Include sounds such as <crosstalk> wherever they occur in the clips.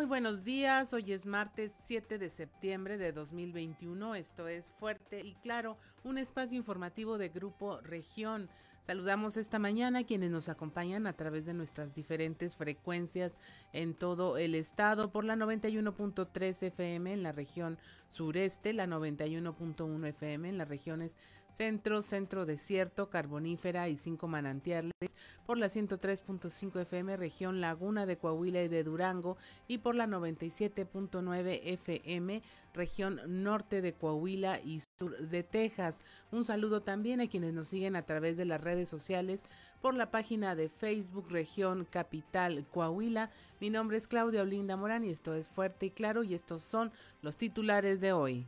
Muy buenos días, hoy es martes 7 de septiembre de 2021, esto es Fuerte y Claro, un espacio informativo de Grupo Región. Saludamos esta mañana a quienes nos acompañan a través de nuestras diferentes frecuencias en todo el estado por la 91.3 FM en la región sureste, la 91.1 FM en las regiones centro, centro desierto, carbonífera y cinco manantiales, por la 103.5 FM región Laguna de Coahuila y de Durango y por la 97.9 FM región norte de Coahuila y sur de Texas. Un saludo también a quienes nos siguen a través de las redes sociales por la página de Facebook Región Capital Coahuila. Mi nombre es Claudia Olinda Morán y esto es Fuerte y Claro y estos son los titulares de hoy.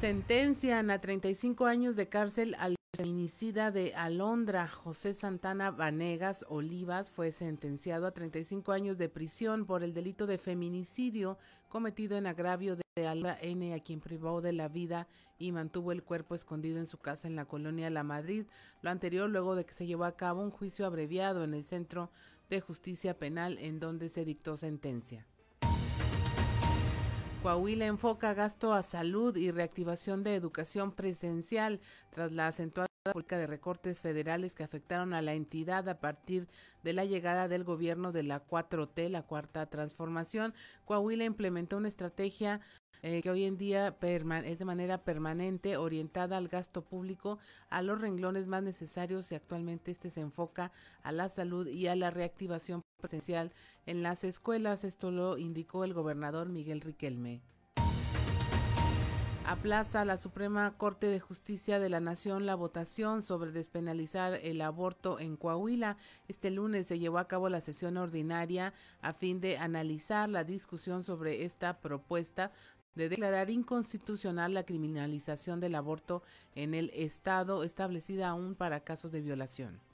Sentencian a 35 años de cárcel al feminicida de Alondra, José Santana Vanegas Olivas, fue sentenciado a 35 años de prisión por el delito de feminicidio cometido en agravio de Alondra N, a quien privó de la vida y mantuvo el cuerpo escondido en su casa en la colonia La Madrid. Lo anterior luego de que se llevó a cabo un juicio abreviado en el Centro de Justicia Penal en donde se dictó sentencia. Coahuila enfoca gasto a salud y reactivación de educación presencial tras la acentuada política de recortes federales que afectaron a la entidad a partir de la llegada del gobierno de la 4T, la cuarta transformación. Coahuila implementó una estrategia eh, que hoy en día es de manera permanente orientada al gasto público, a los renglones más necesarios y actualmente este se enfoca a la salud y a la reactivación presencial en las escuelas. Esto lo indicó el gobernador Miguel Riquelme aplaza la Suprema Corte de Justicia de la Nación la votación sobre despenalizar el aborto en Coahuila. Este lunes se llevó a cabo la sesión ordinaria a fin de analizar la discusión sobre esta propuesta de declarar inconstitucional la criminalización del aborto en el Estado establecida aún para casos de violación.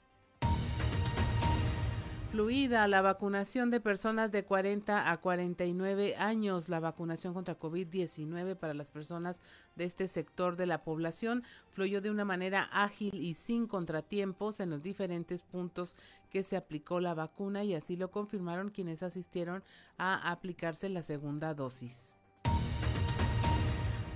Fluida la vacunación de personas de 40 a 49 años, la vacunación contra COVID-19 para las personas de este sector de la población fluyó de una manera ágil y sin contratiempos en los diferentes puntos que se aplicó la vacuna y así lo confirmaron quienes asistieron a aplicarse la segunda dosis.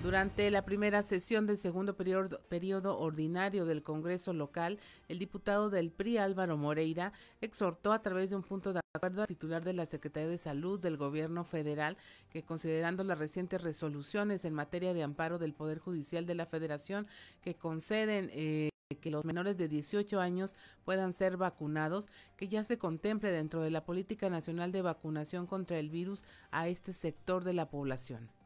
Durante la primera sesión del segundo periodo, ordinario del Congreso local, el diputado del PRI Álvaro Moreira exhortó a través de un punto de acuerdo al titular de la Secretaría de Salud del Gobierno federal que considerando las recientes resoluciones en materia de amparo del Poder Judicial de la Federación que conceden eh, que los menores de 18 años puedan ser vacunados, que ya se contemple dentro de la política nacional de vacunación contra el virus a este sector de la población.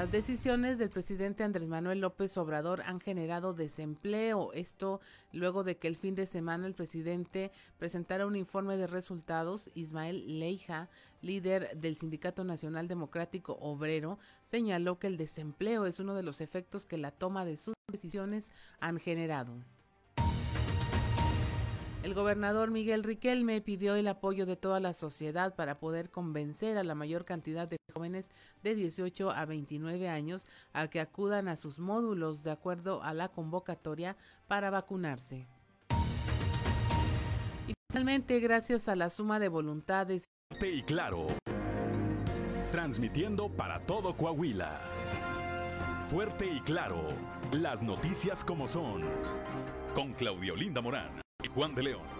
Las decisiones del presidente Andrés Manuel López Obrador han generado desempleo. Esto luego de que el fin de semana el presidente presentara un informe de resultados. Ismael Leija, líder del Sindicato Nacional Democrático Obrero, señaló que el desempleo es uno de los efectos que la toma de sus decisiones han generado. El gobernador Miguel Riquelme pidió el apoyo de toda la sociedad para poder convencer a la mayor cantidad de jóvenes de 18 a 29 años a que acudan a sus módulos de acuerdo a la convocatoria para vacunarse. Y finalmente, gracias a la suma de voluntades y claro, transmitiendo para todo Coahuila. Fuerte y claro, las noticias como son, con Claudio Linda Morán Juan de León.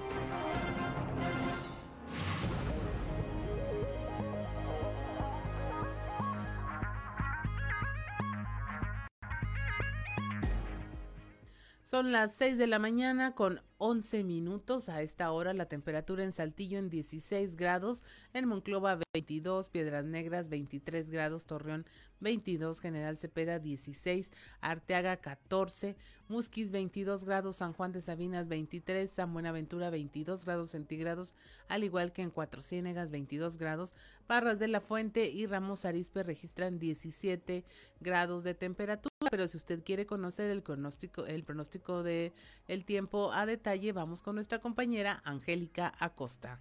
Son las 6 de la mañana con 11 minutos. A esta hora la temperatura en Saltillo en 16 grados, en Monclova 22, Piedras Negras 23 grados, Torreón 22, General Cepeda 16, Arteaga 14, Musquis 22 grados, San Juan de Sabinas 23, San Buenaventura 22 grados centígrados, al igual que en Cuatro Ciénegas 22 grados, Parras de la Fuente y Ramos Arispe registran 17 grados de temperatura. Pero si usted quiere conocer el pronóstico, el pronóstico de el tiempo a detalle, vamos con nuestra compañera Angélica Acosta.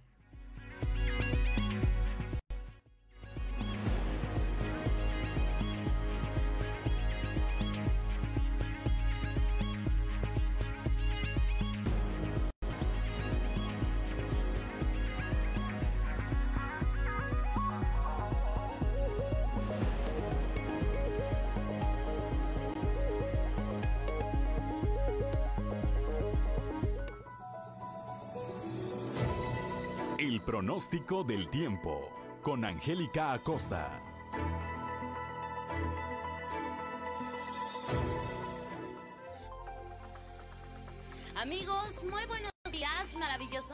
Pronóstico del tiempo con Angélica Acosta. Amigos, muy buenos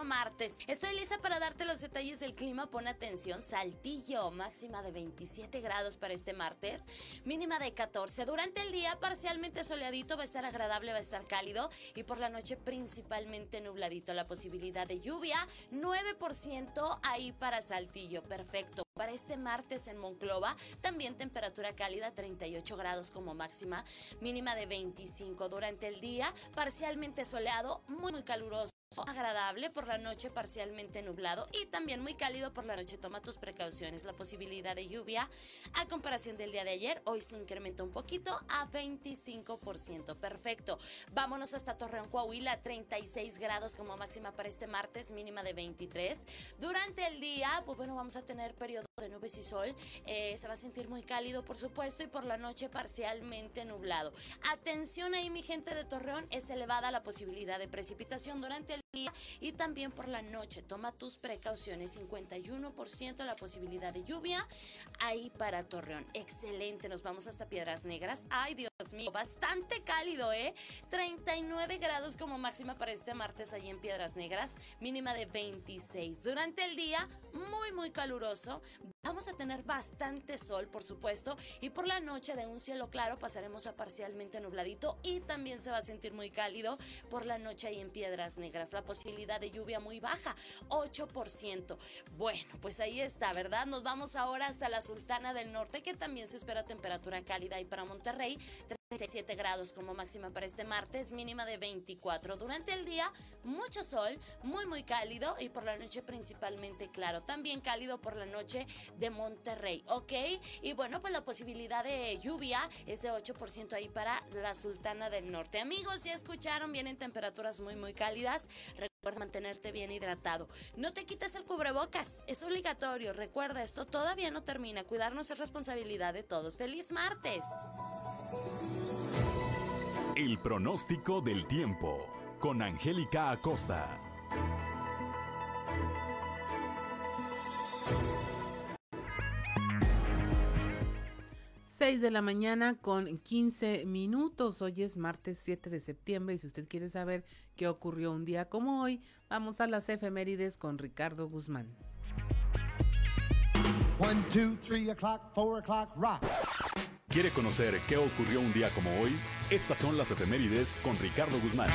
martes. Estoy lista para darte los detalles del clima. Pon atención, Saltillo, máxima de 27 grados para este martes, mínima de 14. Durante el día parcialmente soleadito, va a estar agradable, va a estar cálido y por la noche principalmente nubladito. La posibilidad de lluvia, 9% ahí para Saltillo. Perfecto. Para este martes en Monclova, también temperatura cálida, 38 grados como máxima, mínima de 25 durante el día, parcialmente soleado, muy, muy caluroso agradable por la noche parcialmente nublado y también muy cálido por la noche. Toma tus precauciones. La posibilidad de lluvia a comparación del día de ayer hoy se incrementa un poquito a 25%. Perfecto. Vámonos hasta Torreón, Coahuila, 36 grados como máxima para este martes, mínima de 23. Durante el día, pues bueno, vamos a tener periodo de nubes y sol. Eh, se va a sentir muy cálido, por supuesto, y por la noche parcialmente nublado. Atención ahí, mi gente de Torreón, es elevada la posibilidad de precipitación durante el y también por la noche. Toma tus precauciones. 51% la posibilidad de lluvia ahí para Torreón. Excelente. Nos vamos hasta Piedras Negras. Ay, Dios mío, bastante cálido, ¿eh? 39 grados como máxima para este martes ahí en Piedras Negras. Mínima de 26. Durante el día, muy, muy caluroso. Vamos a tener bastante sol, por supuesto, y por la noche de un cielo claro pasaremos a parcialmente nubladito y también se va a sentir muy cálido por la noche ahí en Piedras Negras. La posibilidad de lluvia muy baja, 8%. Bueno, pues ahí está, ¿verdad? Nos vamos ahora hasta la Sultana del Norte, que también se espera temperatura cálida y para Monterrey 37 grados como máxima para este martes, mínima de 24. Durante el día, mucho sol, muy muy cálido y por la noche principalmente claro. También cálido por la noche de Monterrey, ¿ok? Y bueno, pues la posibilidad de lluvia es de 8% ahí para la Sultana del Norte. Amigos, ya escucharon, vienen temperaturas muy muy cálidas. Recuerda mantenerte bien hidratado. No te quites el cubrebocas, es obligatorio. Recuerda, esto todavía no termina. Cuidarnos es responsabilidad de todos. ¡Feliz martes! El pronóstico del tiempo con Angélica Acosta. Seis de la mañana con 15 minutos. Hoy es martes 7 de septiembre y si usted quiere saber qué ocurrió un día como hoy, vamos a las efemérides con Ricardo Guzmán. One, two, three o'clock, four o'clock, rock. ¿Quiere conocer qué ocurrió un día como hoy? Estas son las efemérides con Ricardo Guzmán.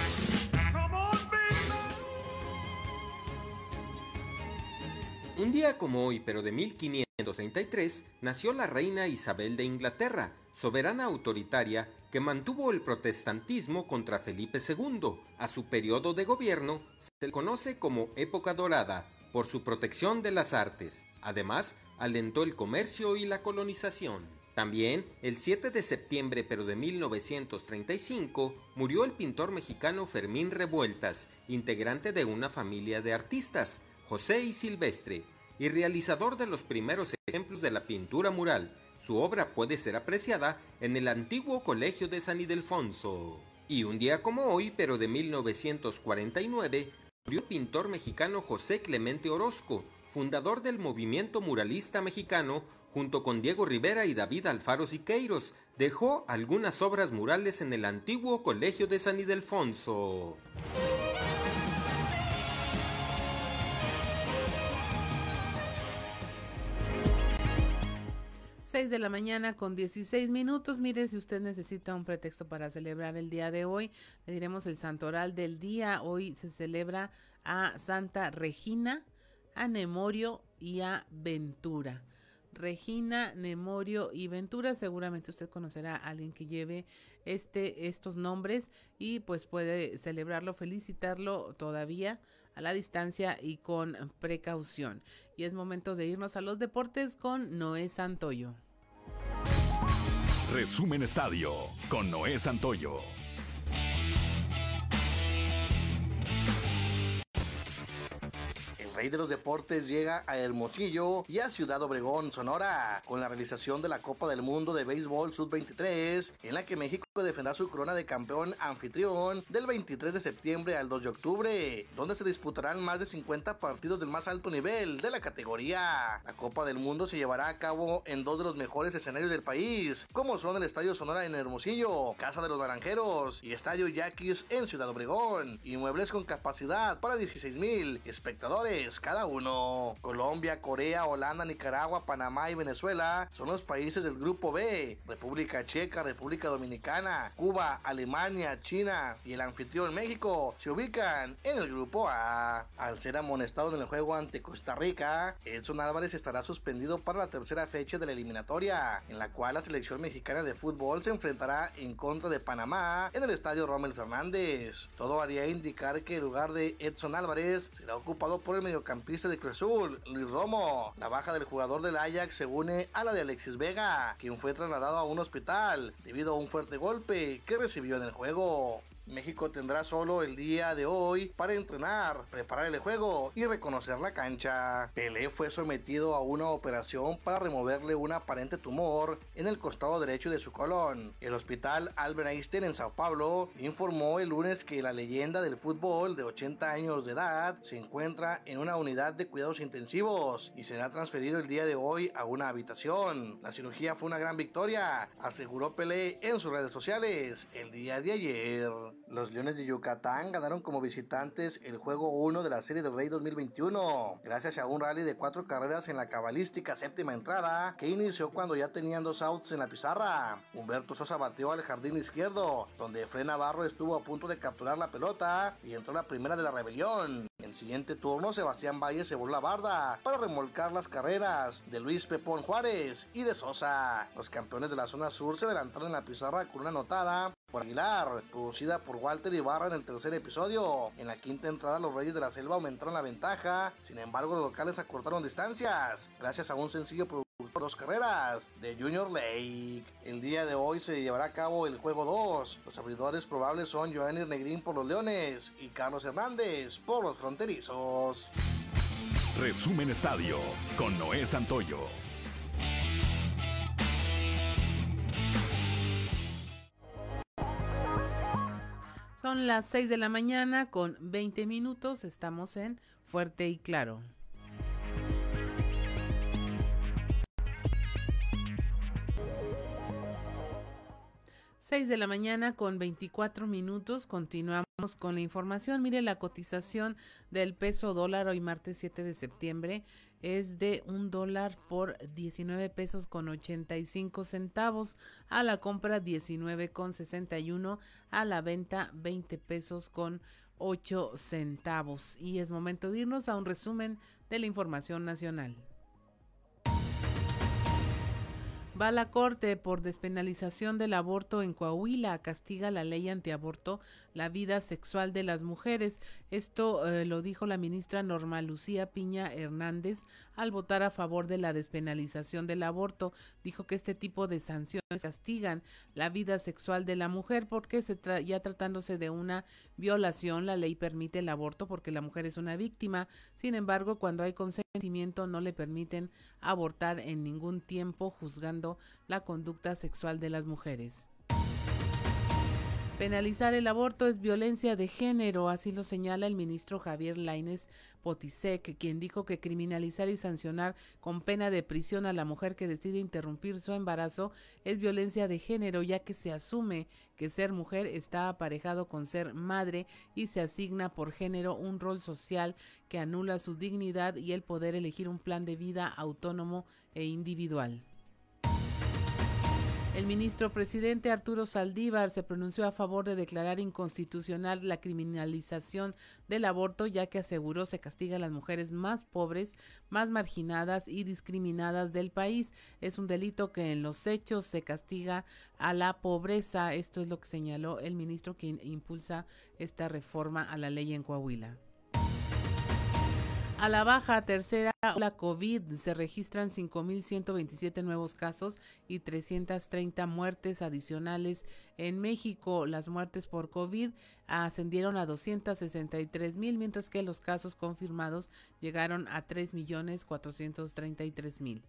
Un día como hoy, pero de 1533, nació la reina Isabel de Inglaterra, soberana autoritaria que mantuvo el protestantismo contra Felipe II. A su periodo de gobierno se le conoce como época dorada por su protección de las artes. Además, alentó el comercio y la colonización. También, el 7 de septiembre pero de 1935, murió el pintor mexicano Fermín Revueltas, integrante de una familia de artistas, José y Silvestre, y realizador de los primeros ejemplos de la pintura mural. Su obra puede ser apreciada en el antiguo Colegio de San Ildefonso. Y un día como hoy, pero de 1949, murió pintor mexicano José Clemente Orozco, fundador del movimiento muralista mexicano junto con Diego Rivera y David Alfaro Siqueiros, dejó algunas obras murales en el antiguo Colegio de San Ildefonso. De la mañana con 16 minutos. Mire, si usted necesita un pretexto para celebrar el día de hoy, le diremos el santoral del día. Hoy se celebra a Santa Regina, a Nemorio y a Ventura. Regina, Nemorio y Ventura. Seguramente usted conocerá a alguien que lleve este, estos nombres y pues puede celebrarlo, felicitarlo todavía a la distancia y con precaución. Y es momento de irnos a los deportes con Noé Santoyo. Resumen Estadio con Noé Santoyo. Rey de los deportes llega a Hermosillo y a Ciudad Obregón, Sonora, con la realización de la Copa del Mundo de Béisbol Sub-23, en la que México defenderá su corona de campeón anfitrión del 23 de septiembre al 2 de octubre, donde se disputarán más de 50 partidos del más alto nivel de la categoría. La Copa del Mundo se llevará a cabo en dos de los mejores escenarios del país, como son el Estadio Sonora en Hermosillo, Casa de los Naranjeros y Estadio Yaquis en Ciudad Obregón, inmuebles con capacidad para 16 mil espectadores cada uno. Colombia, Corea, Holanda, Nicaragua, Panamá y Venezuela son los países del Grupo B. República Checa, República Dominicana, Cuba, Alemania, China y el anfitrión México se ubican en el Grupo A. Al ser amonestado en el juego ante Costa Rica, Edson Álvarez estará suspendido para la tercera fecha de la eliminatoria, en la cual la selección mexicana de fútbol se enfrentará en contra de Panamá en el estadio Rommel Fernández. Todo haría indicar que el lugar de Edson Álvarez será ocupado por el mediocampista de Cruz Azul, Luis Romo. La baja del jugador del Ajax se une a la de Alexis Vega, quien fue trasladado a un hospital debido a un fuerte golpe que recibió en el juego. México tendrá solo el día de hoy para entrenar, preparar el juego y reconocer la cancha. Pelé fue sometido a una operación para removerle un aparente tumor en el costado derecho de su colon. El hospital Albert Einstein en Sao Paulo informó el lunes que la leyenda del fútbol de 80 años de edad se encuentra en una unidad de cuidados intensivos y será transferido el día de hoy a una habitación. La cirugía fue una gran victoria, aseguró Pelé en sus redes sociales el día de ayer. Los Leones de Yucatán ganaron como visitantes el juego 1 de la Serie del Rey 2021, gracias a un rally de cuatro carreras en la cabalística séptima entrada que inició cuando ya tenían dos outs en la pizarra. Humberto Sosa bateó al jardín izquierdo, donde Fred Navarro estuvo a punto de capturar la pelota y entró la primera de la rebelión. En el siguiente turno, Sebastián Valle se voló la barda para remolcar las carreras de Luis Pepón Juárez y de Sosa. Los campeones de la zona sur se adelantaron en la pizarra con una anotada por Aguilar, producida por Walter Ibarra en el tercer episodio. En la quinta entrada, los Reyes de la Selva aumentaron la ventaja, sin embargo, los locales acortaron distancias, gracias a un sencillo producto por dos carreras de Junior Lake. El día de hoy se llevará a cabo el juego 2. Los abridores probables son Joanny Negrín por los Leones y Carlos Hernández por los Fronterizos. Resumen Estadio con Noé Santoyo. Son las 6 de la mañana con 20 minutos. Estamos en Fuerte y Claro. Seis de la mañana con 24 minutos. Continuamos con la información. Mire la cotización del peso dólar hoy martes 7 de septiembre es de un dólar por 19 pesos con 85 centavos, a la compra 19 con 61, a la venta 20 pesos con 8 centavos. Y es momento de irnos a un resumen de la información nacional. Va la Corte por despenalización del aborto en Coahuila. Castiga la ley antiaborto la vida sexual de las mujeres. Esto eh, lo dijo la ministra Norma Lucía Piña Hernández al votar a favor de la despenalización del aborto. Dijo que este tipo de sanciones castigan la vida sexual de la mujer porque se ya tratándose de una violación, la ley permite el aborto porque la mujer es una víctima. Sin embargo, cuando hay consentimiento no le permiten abortar en ningún tiempo juzgando la conducta sexual de las mujeres. Penalizar el aborto es violencia de género, así lo señala el ministro Javier Laines Potisek, quien dijo que criminalizar y sancionar con pena de prisión a la mujer que decide interrumpir su embarazo es violencia de género, ya que se asume que ser mujer está aparejado con ser madre y se asigna por género un rol social que anula su dignidad y el poder elegir un plan de vida autónomo e individual. El ministro presidente Arturo Saldívar se pronunció a favor de declarar inconstitucional la criminalización del aborto, ya que aseguró se castiga a las mujeres más pobres, más marginadas y discriminadas del país. Es un delito que en los hechos se castiga a la pobreza. Esto es lo que señaló el ministro quien impulsa esta reforma a la ley en Coahuila. A la baja, tercera la COVID, se registran 5.127 nuevos casos y 330 muertes adicionales en México. Las muertes por COVID ascendieron a 263.000, mientras que los casos confirmados llegaron a 3.433.000.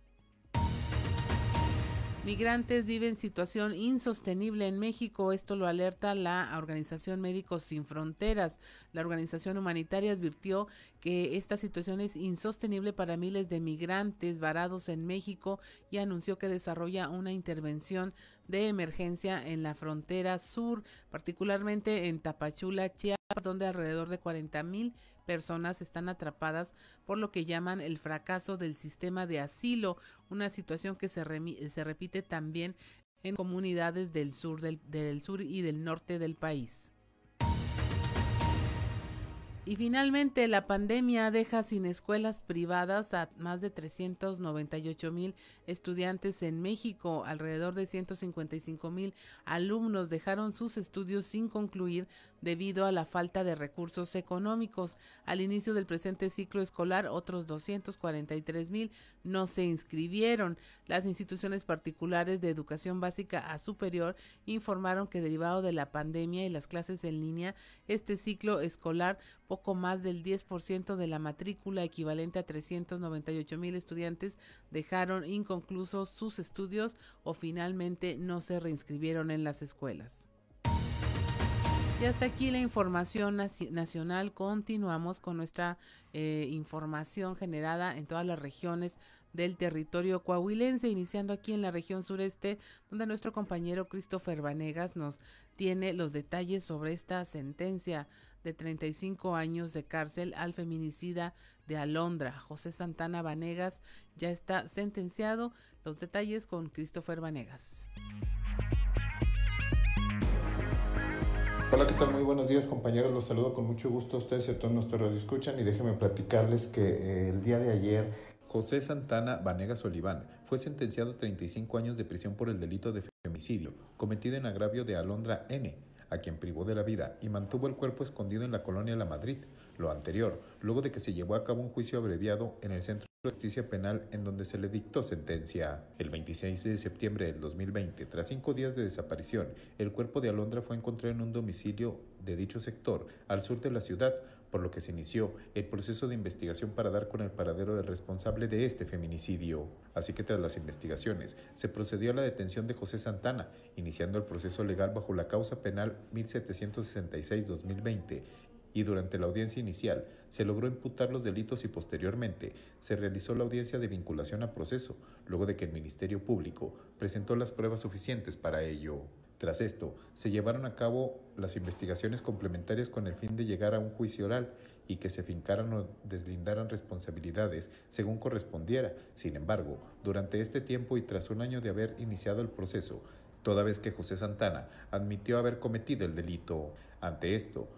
Migrantes viven situación insostenible en México. Esto lo alerta la Organización Médicos Sin Fronteras. La organización humanitaria advirtió que esta situación es insostenible para miles de migrantes varados en México y anunció que desarrolla una intervención de emergencia en la frontera sur, particularmente en Tapachula, Chiapas, donde alrededor de 40 mil personas están atrapadas por lo que llaman el fracaso del sistema de asilo, una situación que se, se repite también en comunidades del sur, del, del sur y del norte del país. Y finalmente, la pandemia deja sin escuelas privadas a más de 398 mil estudiantes en México. Alrededor de 155 mil alumnos dejaron sus estudios sin concluir debido a la falta de recursos económicos. Al inicio del presente ciclo escolar, otros 243 mil no se inscribieron. Las instituciones particulares de educación básica a superior informaron que derivado de la pandemia y las clases en línea, este ciclo escolar poco más del 10% de la matrícula equivalente a 398 mil estudiantes dejaron inconclusos sus estudios o finalmente no se reinscribieron en las escuelas. Y hasta aquí la información nacional. Continuamos con nuestra eh, información generada en todas las regiones del territorio coahuilense, iniciando aquí en la región sureste, donde nuestro compañero Christopher Vanegas nos tiene los detalles sobre esta sentencia de 35 años de cárcel al feminicida de Alondra. José Santana Vanegas ya está sentenciado. Los detalles con Christopher Vanegas. Hola, ¿qué tal? Muy buenos días compañeros, los saludo con mucho gusto a ustedes y a todos nuestros escuchan y déjenme platicarles que eh, el día de ayer José Santana Vanegas Oliván fue sentenciado a 35 años de prisión por el delito de femicidio cometido en agravio de Alondra N., a quien privó de la vida y mantuvo el cuerpo escondido en la colonia La Madrid, lo anterior, luego de que se llevó a cabo un juicio abreviado en el Centro Justicia Penal en donde se le dictó sentencia. El 26 de septiembre del 2020, tras cinco días de desaparición, el cuerpo de Alondra fue encontrado en un domicilio de dicho sector, al sur de la ciudad, por lo que se inició el proceso de investigación para dar con el paradero del responsable de este feminicidio. Así que tras las investigaciones, se procedió a la detención de José Santana, iniciando el proceso legal bajo la causa penal 1766-2020 y durante la audiencia inicial se logró imputar los delitos y posteriormente se realizó la audiencia de vinculación a proceso, luego de que el Ministerio Público presentó las pruebas suficientes para ello. Tras esto, se llevaron a cabo las investigaciones complementarias con el fin de llegar a un juicio oral y que se fincaran o deslindaran responsabilidades según correspondiera. Sin embargo, durante este tiempo y tras un año de haber iniciado el proceso, toda vez que José Santana admitió haber cometido el delito. Ante esto,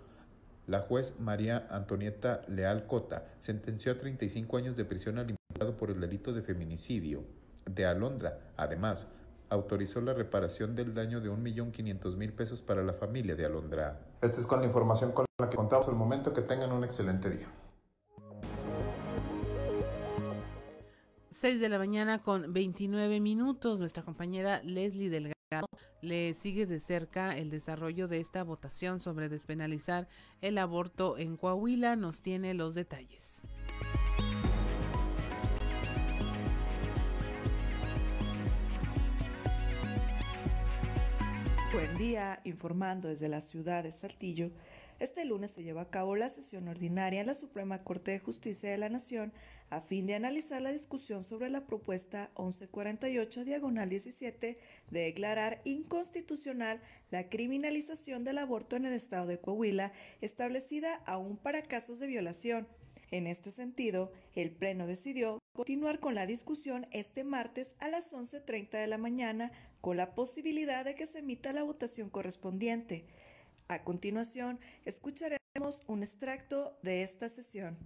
la juez María Antonieta Leal Cota sentenció a 35 años de prisión al imputado por el delito de feminicidio de Alondra. Además, autorizó la reparación del daño de 1.500.000 pesos para la familia de Alondra. Esta es con la información con la que contamos al momento. Que tengan un excelente día. 6 de la mañana con 29 minutos. Nuestra compañera Leslie Delgado le sigue de cerca el desarrollo de esta votación sobre despenalizar el aborto en Coahuila. Nos tiene los detalles. Buen día, informando desde la ciudad de Saltillo. Este lunes se lleva a cabo la sesión ordinaria en la Suprema Corte de Justicia de la Nación a fin de analizar la discusión sobre la propuesta 1148 diagonal 17 de declarar inconstitucional la criminalización del aborto en el estado de Coahuila, establecida aún para casos de violación. En este sentido, el Pleno decidió continuar con la discusión este martes a las 11.30 de la mañana con la posibilidad de que se emita la votación correspondiente. A continuación, escucharemos un extracto de esta sesión.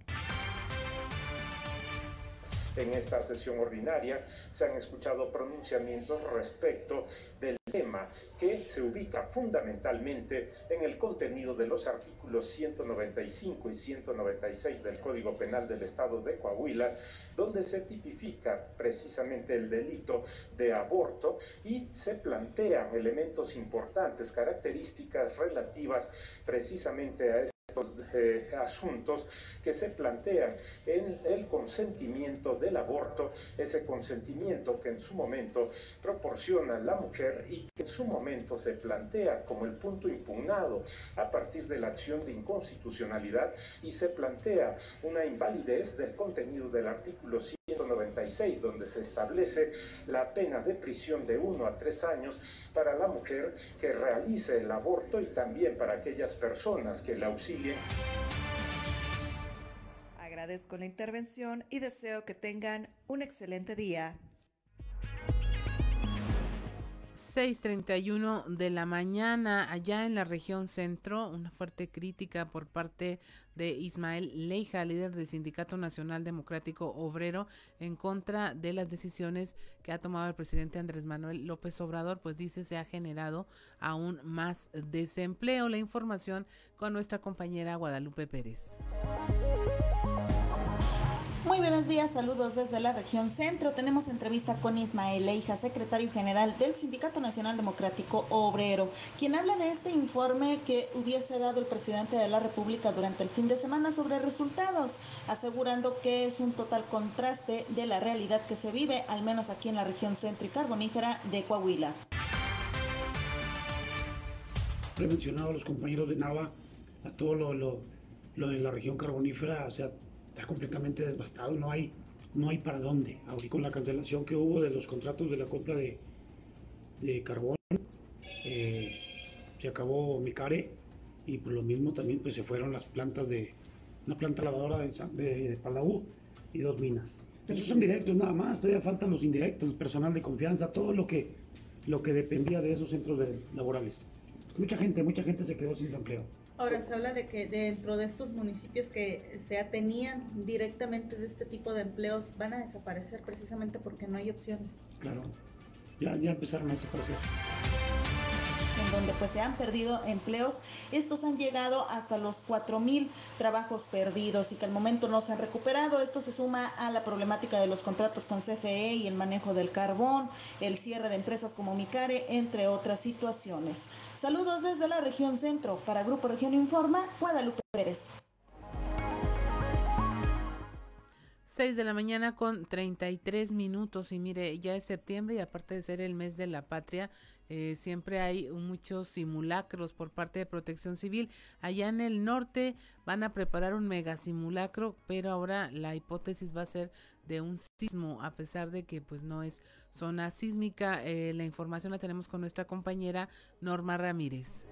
En esta sesión ordinaria se han escuchado pronunciamientos respecto del tema que se ubica fundamentalmente en el contenido de los artículos 195 y 196 del Código Penal del Estado de Coahuila, donde se tipifica precisamente el delito de aborto y se plantean elementos importantes, características relativas precisamente a eh, asuntos que se plantean en el consentimiento del aborto, ese consentimiento que en su momento proporciona la mujer y que en su momento se plantea como el punto impugnado a partir de la acción de inconstitucionalidad y se plantea una invalidez del contenido del artículo 196, donde se establece la pena de prisión de 1 a 3 años para la mujer que realice el aborto y también para aquellas personas que la auxilien. Agradezco la intervención y deseo que tengan un excelente día. 6:31 de la mañana allá en la región centro, una fuerte crítica por parte de Ismael Leija, líder del Sindicato Nacional Democrático Obrero, en contra de las decisiones que ha tomado el presidente Andrés Manuel López Obrador, pues dice se ha generado aún más desempleo. La información con nuestra compañera Guadalupe Pérez. Muy buenos días, saludos desde la región centro. Tenemos entrevista con Ismael Leija, secretario general del Sindicato Nacional Democrático Obrero, quien habla de este informe que hubiese dado el presidente de la República durante el fin de semana sobre resultados, asegurando que es un total contraste de la realidad que se vive, al menos aquí en la región centro y carbonífera de Coahuila. He mencionado a los compañeros de Nava, a todo lo, lo, lo de la región carbonífera, o sea, está completamente devastado, no hay, no hay para dónde. Ahorita con la cancelación que hubo de los contratos de la compra de, carbón, eh, se acabó Micare y por lo mismo también pues se fueron las plantas de una planta lavadora de, de, de Palau y dos minas. Esos son directos nada más, todavía faltan los indirectos, personal de confianza, todo lo que, lo que dependía de esos centros de, laborales. Mucha gente, mucha gente se quedó sin empleo. Ahora se habla de que dentro de estos municipios que se atenían directamente de este tipo de empleos van a desaparecer precisamente porque no hay opciones. Claro, ya, ya empezaron a desaparecer. En donde pues se han perdido empleos, estos han llegado hasta los 4.000 trabajos perdidos y que al momento no se han recuperado. Esto se suma a la problemática de los contratos con CFE y el manejo del carbón, el cierre de empresas como Micare, entre otras situaciones. Saludos desde la región centro. Para Grupo Región Informa, Guadalupe Pérez. 6 de la mañana con 33 minutos y mire, ya es septiembre y aparte de ser el mes de la patria, eh, siempre hay muchos simulacros por parte de Protección Civil. Allá en el norte van a preparar un mega simulacro, pero ahora la hipótesis va a ser de un sismo, a pesar de que pues no es zona sísmica. Eh, la información la tenemos con nuestra compañera Norma Ramírez.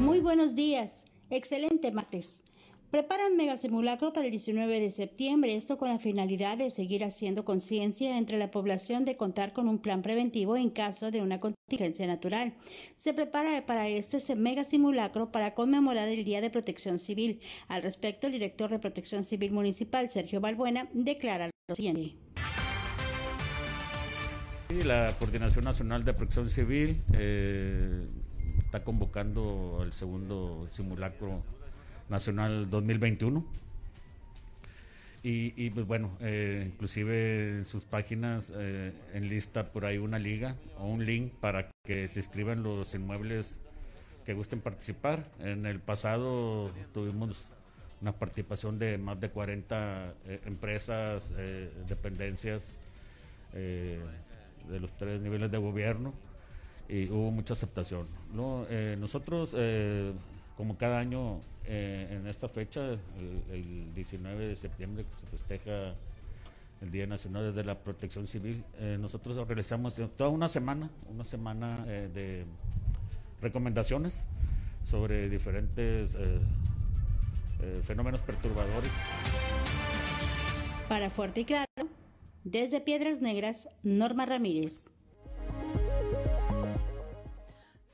Muy buenos días, excelente martes. Preparan mega simulacro para el 19 de septiembre, esto con la finalidad de seguir haciendo conciencia entre la población de contar con un plan preventivo en caso de una contingencia natural. Se prepara para este mega simulacro para conmemorar el Día de Protección Civil. Al respecto, el director de Protección Civil Municipal, Sergio Balbuena, declara lo siguiente. La Coordinación Nacional de Protección Civil eh, está convocando el segundo simulacro Nacional 2021. Y, y pues bueno, eh, inclusive en sus páginas eh, enlista por ahí una liga o un link para que se inscriban los inmuebles que gusten participar. En el pasado tuvimos una participación de más de 40 eh, empresas, eh, dependencias eh, de los tres niveles de gobierno y hubo mucha aceptación. ¿no? Eh, nosotros, como cada año, eh, en esta fecha, el, el, 19 de septiembre, que se festeja el Día Nacional de la Protección Civil, eh, nosotros realizamos toda una semana, una semana eh, de recomendaciones sobre diferentes eh, fenómenos perturbadores. Para Fuerte y Claro, desde Piedras Negras, Norma Ramírez.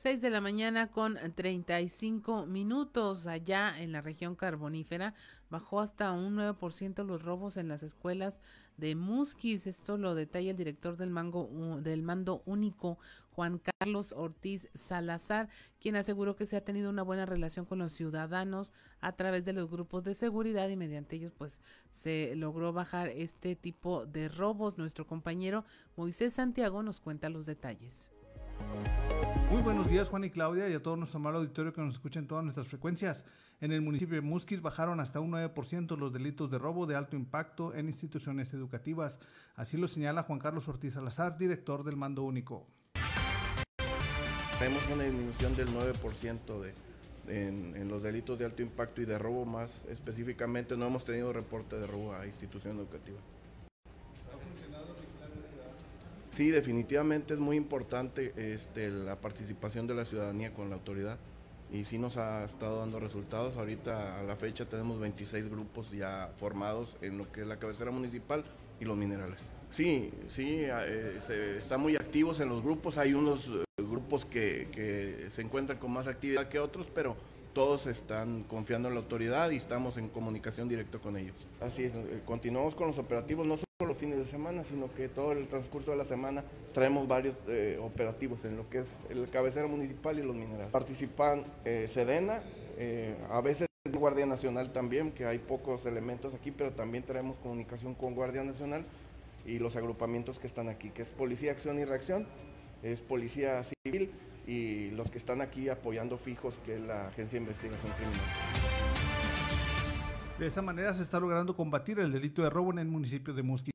6 de la mañana con 35 minutos allá en la región carbonífera. Bajó hasta un 9% los robos en las escuelas de Musquis. Esto lo detalla el director del, mango, del mando único, Juan Carlos Ortiz Salazar, quien aseguró que se ha tenido una buena relación con los ciudadanos a través de los grupos de seguridad y mediante ellos pues se logró bajar este tipo de robos. Nuestro compañero Moisés Santiago nos cuenta los detalles. Muy buenos días Juan y Claudia y a todo nuestro amable auditorio que nos escucha en todas nuestras frecuencias. En el municipio de Musquis bajaron hasta un 9% los delitos de robo de alto impacto en instituciones educativas. Así lo señala Juan Carlos Ortiz Salazar, director del Mando Único. Tenemos una disminución del 9% de, en, en, los delitos de alto impacto y de robo más específicamente. No hemos tenido reporte de robo a institución educativa. Sí, definitivamente es muy importante este, la participación de la ciudadanía con la autoridad y sí nos ha estado dando resultados. Ahorita a la fecha tenemos 26 grupos ya formados en lo que es la cabecera municipal y los minerales. Sí, sí, eh, se, están muy activos en los grupos. Hay unos eh, grupos que, que se encuentran con más actividad que otros, pero todos están confiando en la autoridad y estamos en comunicación directa con ellos. Así es, eh, continuamos con los operativos, no solo los fines de semana, sino que todo el transcurso de la semana traemos varios eh, operativos en lo que es el cabecera municipal y los minerales. Participan eh, Sedena, eh, a veces Guardia Nacional también, que hay pocos elementos aquí, pero también traemos comunicación con Guardia Nacional y los agrupamientos que están aquí, que es Policía Acción y Reacción, es Policía Civil y los que están aquí apoyando fijos, que es la Agencia de Investigación Criminal. De esta manera se está logrando combatir el delito de robo en el municipio de Musquis.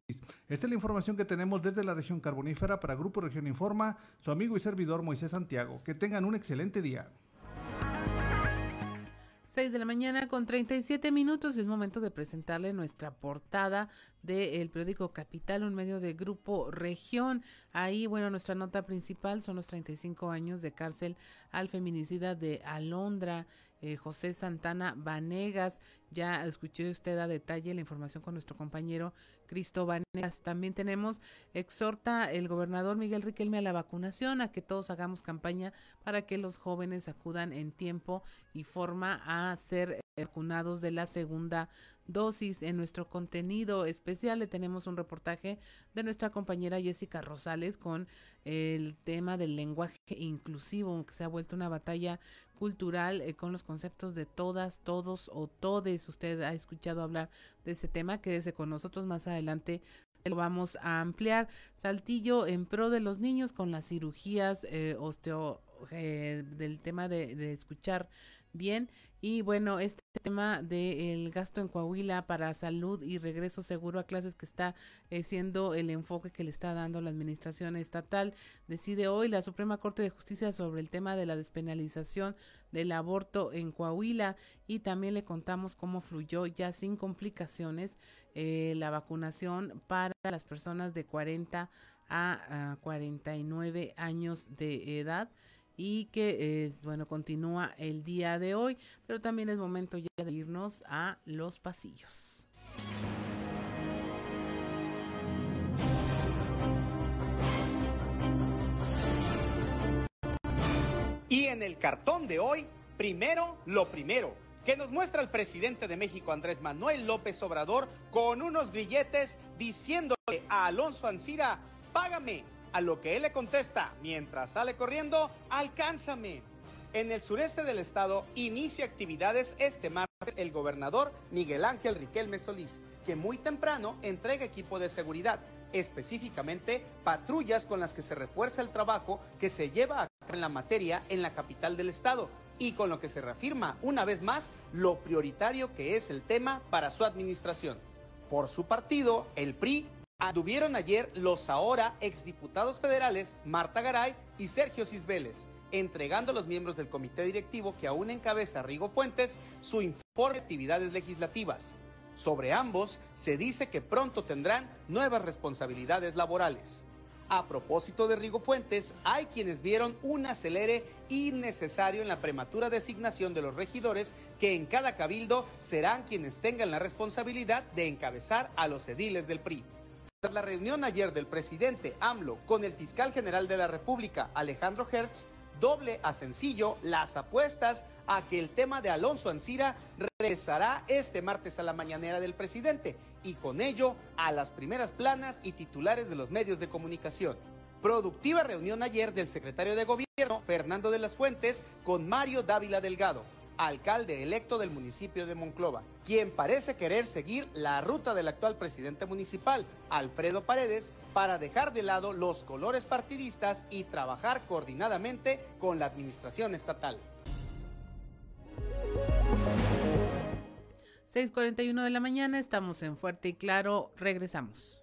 Esta es la información que tenemos desde la región carbonífera para Grupo Región Informa, su amigo y servidor Moisés Santiago. Que tengan un excelente día. 6 de la mañana con 37 minutos. Es momento de presentarle nuestra portada del periódico Capital, un medio de Grupo Región. Ahí, bueno, nuestra nota principal son los 35 años de cárcel al feminicida de Alondra. Eh, José Santana Vanegas. Ya escuché usted a detalle la información con nuestro compañero Vanegas. También tenemos, exhorta el gobernador Miguel Riquelme a la vacunación, a que todos hagamos campaña para que los jóvenes acudan en tiempo y forma a ser vacunados de la segunda dosis. En nuestro contenido especial le tenemos un reportaje de nuestra compañera Jessica Rosales con el tema del lenguaje inclusivo, que se ha vuelto una batalla cultural eh, con los conceptos de todas, todos o todes. Usted ha escuchado hablar de ese tema, quédese con nosotros más adelante. Lo vamos a ampliar. Saltillo en pro de los niños con las cirugías eh, osteo, eh, del tema de, de escuchar bien. Y bueno, este tema del gasto en Coahuila para salud y regreso seguro a clases que está eh, siendo el enfoque que le está dando la administración estatal. Decide hoy la Suprema Corte de Justicia sobre el tema de la despenalización del aborto en Coahuila y también le contamos cómo fluyó ya sin complicaciones eh, la vacunación para las personas de 40 a, a 49 años de edad y que es bueno continúa el día de hoy, pero también es momento ya de irnos a los pasillos. Y en el cartón de hoy, primero lo primero, que nos muestra el presidente de México Andrés Manuel López Obrador con unos grilletes diciéndole a Alonso Ancira, págame, a lo que él le contesta, mientras sale corriendo, alcánzame. En el sureste del estado inicia actividades este martes el gobernador Miguel Ángel Riquelme Solís, que muy temprano entrega equipo de seguridad, específicamente patrullas con las que se refuerza el trabajo que se lleva a cabo en la materia en la capital del estado y con lo que se reafirma una vez más lo prioritario que es el tema para su administración. Por su partido, el PRI Anduvieron ayer los ahora exdiputados federales Marta Garay y Sergio Cisbeles, entregando a los miembros del comité directivo que aún encabeza Rigo Fuentes su informe de actividades legislativas. Sobre ambos se dice que pronto tendrán nuevas responsabilidades laborales. A propósito de Rigo Fuentes, hay quienes vieron un acelere innecesario en la prematura designación de los regidores que en cada cabildo serán quienes tengan la responsabilidad de encabezar a los ediles del PRI. Tras la reunión ayer del presidente AMLO con el fiscal general de la República, Alejandro Hertz, doble a sencillo las apuestas a que el tema de Alonso Ancira regresará este martes a la mañanera del presidente y con ello a las primeras planas y titulares de los medios de comunicación. Productiva reunión ayer del secretario de Gobierno, Fernando de las Fuentes, con Mario Dávila Delgado, alcalde electo del municipio de Monclova, quien parece querer seguir la ruta del actual presidente municipal, Alfredo Paredes, para dejar de lado los colores partidistas y trabajar coordinadamente con la administración estatal. 6:41 de la mañana, estamos en Fuerte y Claro, regresamos.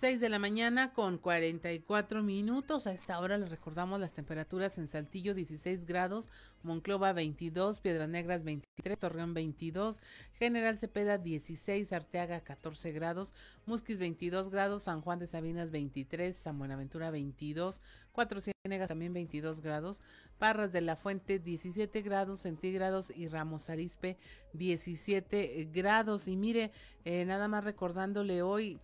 6 de la mañana con 44 minutos. A esta hora les recordamos las temperaturas en Saltillo 16 grados, Monclova 22, Piedras Negras 23, Torreón 22, General Cepeda 16, Arteaga 14 grados, Musquis 22 grados, San Juan de Sabinas 23, San Buenaventura 22, Cuatro Ciénegas también 22 grados, Parras de la Fuente 17 grados centígrados y Ramos Arispe 17 grados. Y mire, eh, nada más recordándole hoy